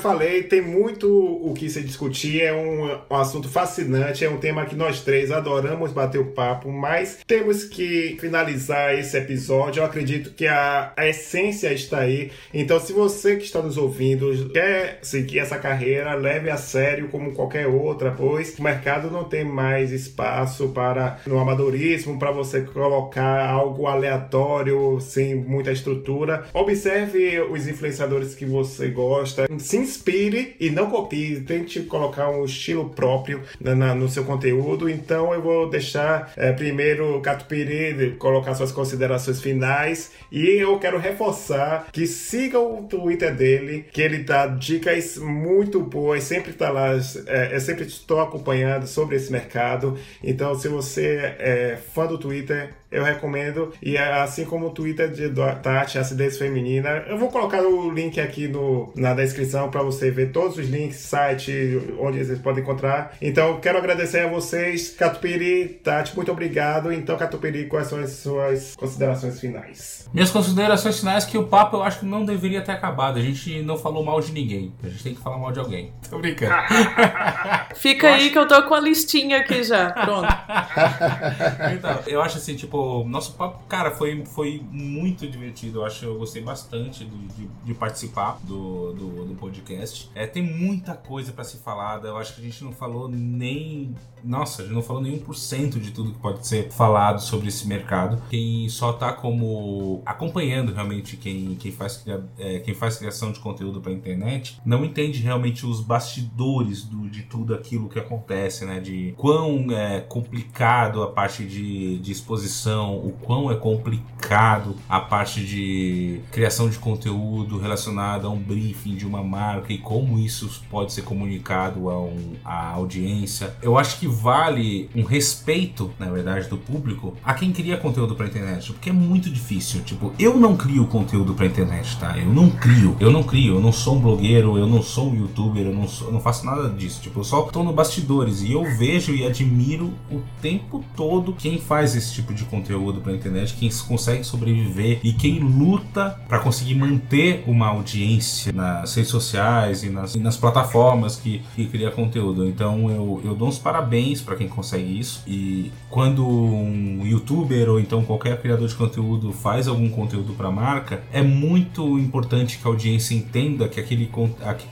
Falei, tem muito o que se discutir, é um, um assunto fascinante, é um tema que nós três adoramos bater o papo, mas temos que finalizar esse episódio. Eu acredito que a, a essência está aí. Então, se você que está nos ouvindo quer seguir essa carreira, leve a sério como qualquer outra, pois o mercado não tem mais espaço para no amadorismo, para você colocar algo aleatório, sem muita estrutura. Observe os influenciadores que você gosta, se inspire e não copie, tente colocar um estilo próprio na, na, no seu conteúdo. Então eu vou deixar é, primeiro o Catupiry colocar suas considerações finais e eu quero reforçar que sigam o Twitter dele, que ele dá dicas muito boas, sempre está lá, é, eu sempre estou acompanhando sobre esse mercado. Então se você é fã do Twitter, eu recomendo. E é assim como o Twitter de Tati, Acidez Feminina, eu vou colocar o link aqui no, na descrição para você ver todos os links, site, onde vocês podem encontrar. Então, quero agradecer a vocês, Catupiri, Tati, muito obrigado. Então, Catupiri, quais são as suas considerações finais? Minhas considerações finais é que o papo eu acho que não deveria ter acabado. A gente não falou mal de ninguém. A gente tem que falar mal de alguém. Tô brincando. Fica eu aí acho... que eu tô com a listinha aqui já. Pronto. então, eu acho assim, tipo, nosso papo, cara, foi, foi muito divertido. Eu acho eu gostei bastante de, de, de participar do, do, do, podcast. É, tem muita coisa para se falar. Eu acho que a gente não falou nem. Nossa, a gente não falou nem 1% de tudo que pode ser falado sobre esse mercado. Quem só tá como acompanhando realmente quem, quem, faz, é, quem faz criação de conteúdo pra internet não entende realmente os bastidores do, de tudo aquilo que acontece, né? De quão é complicado a parte de, de exposição o quão é complicado a parte de criação de conteúdo relacionado a um briefing de uma marca e como isso pode ser comunicado a um, à audiência. Eu acho que vale um respeito, na verdade, do público a quem cria conteúdo para internet, porque é muito difícil. Tipo, eu não crio conteúdo para internet, tá? Eu não crio, eu não crio, eu não sou um blogueiro, eu não sou um youtuber, eu não, sou, eu não faço nada disso. Tipo, eu só tô no bastidores e eu vejo e admiro o tempo todo quem faz esse tipo de conteúdo para internet, quem consegue sobreviver e quem luta para conseguir manter uma audiência nas redes sociais e nas, e nas plataformas que, que cria conteúdo. Então eu, eu dou uns parabéns para quem consegue isso. E quando um youtuber ou então qualquer criador de conteúdo faz algum conteúdo para marca, é muito importante que a audiência entenda que aquele,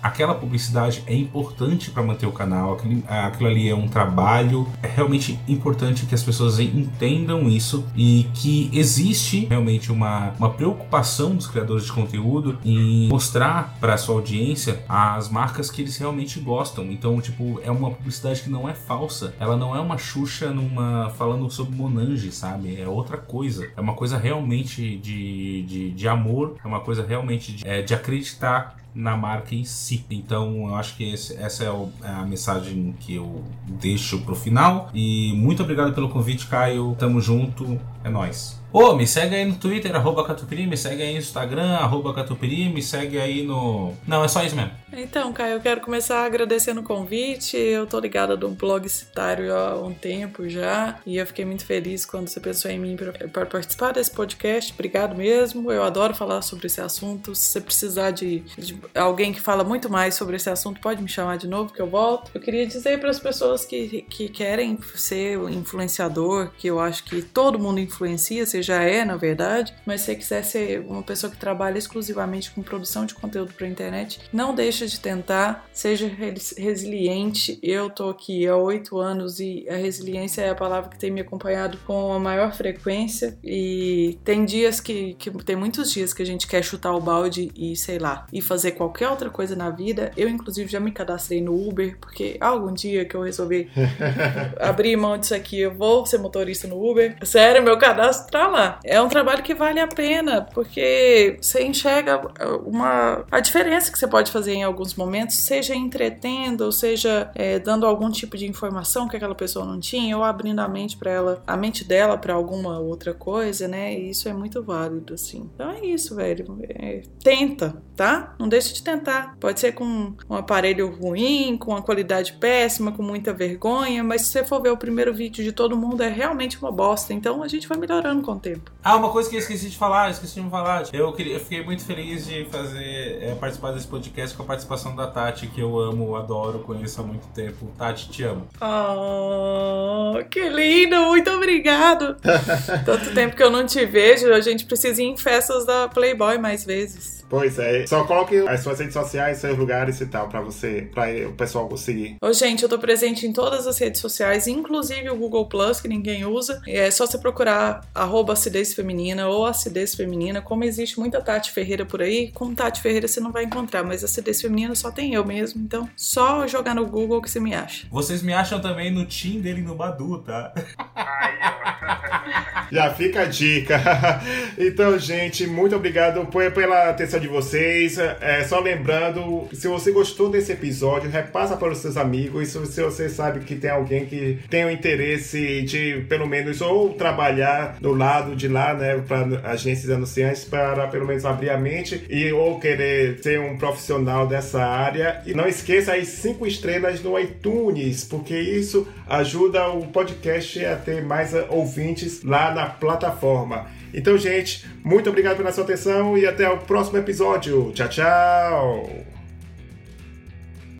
aquela publicidade é importante para manter o canal, aquele, aquilo ali é um trabalho. É realmente importante que as pessoas entendam isso e que existe realmente uma, uma preocupação dos criadores de conteúdo em mostrar para sua audiência as marcas que eles realmente gostam. Então, tipo, é uma publicidade que não é falsa. Ela não é uma Xuxa numa falando sobre Monange, sabe? É outra coisa. É uma coisa realmente de, de, de amor, é uma coisa realmente de, é, de acreditar na marca em si. Então eu acho que esse, essa é, o, é, a mensagem que eu deixo pro final. E muito obrigado pelo convite, Caio. Tamo junto. É nóis. Ô, oh, me segue aí no Twitter, arroba Catupiri, me segue aí no Instagram, arroba Catupiri, me segue aí no. Não, é só isso mesmo. Então, Caio, eu quero começar agradecendo o convite. Eu tô ligada do blog citário há um tempo já. E eu fiquei muito feliz quando você pensou em mim para participar desse podcast. Obrigado mesmo. Eu adoro falar sobre esse assunto. Se você precisar de, de alguém que fala muito mais sobre esse assunto, pode me chamar de novo que eu volto. Eu queria dizer para as pessoas que, que querem ser influenciador, que eu acho que todo mundo influencia, seja já é, na verdade, mas se você quiser ser uma pessoa que trabalha exclusivamente com produção de conteúdo para internet, não deixa de tentar, seja resiliente. Eu tô aqui há oito anos e a resiliência é a palavra que tem me acompanhado com a maior frequência e tem dias que, que tem muitos dias que a gente quer chutar o balde e sei lá, e fazer qualquer outra coisa na vida. Eu inclusive já me cadastrei no Uber porque algum dia que eu resolvi abrir mão disso aqui, eu vou ser motorista no Uber. Sério, meu cadastro tá lá. É um trabalho que vale a pena, porque você enxerga uma, a diferença que você pode fazer em alguns momentos, seja entretendo, ou seja é, dando algum tipo de informação que aquela pessoa não tinha, ou abrindo a mente para ela, a mente dela para alguma outra coisa, né? E isso é muito válido, assim. Então é isso, velho. É, tenta, tá? Não deixe de tentar. Pode ser com um aparelho ruim, com uma qualidade péssima, com muita vergonha, mas se você for ver o primeiro vídeo de todo mundo, é realmente uma bosta. Então a gente vai melhorando com o tempo. Ah, uma coisa que eu esqueci de falar, esqueci de falar. Eu, queria, eu fiquei muito feliz de fazer é, participar desse podcast com a participação da Tati, que eu amo, adoro, conheço há muito tempo. Tati, te amo. Oh, que lindo! Muito obrigado! Tanto tempo que eu não te vejo, a gente precisa ir em festas da Playboy mais vezes. Pois é. Só coloque as suas redes sociais, seus lugares e tal, pra você, pra o pessoal conseguir. Ô, gente, eu tô presente em todas as redes sociais, inclusive o Google Plus, que ninguém usa. É só você procurar arroba acidez feminina ou acidez feminina. Como existe muita Tati Ferreira por aí, com Tati Ferreira você não vai encontrar, mas acidez feminina só tem eu mesmo. Então, só jogar no Google que você me acha. Vocês me acham também no Tinder e no Badu, tá? Já fica a dica. Então, gente, muito obrigado pela atenção de vocês. É, só lembrando, se você gostou desse episódio, repassa para os seus amigos. Se você sabe que tem alguém que tem o interesse de, pelo menos, ou trabalhar do lado de lá, né, para agências anunciantes, para pelo menos abrir a mente e ou querer ser um profissional dessa área. E não esqueça as cinco estrelas no iTunes, porque isso ajuda o podcast a ter mais ouvintes lá na plataforma. Então, gente, muito obrigado pela sua atenção e até o próximo episódio. Tchau, tchau!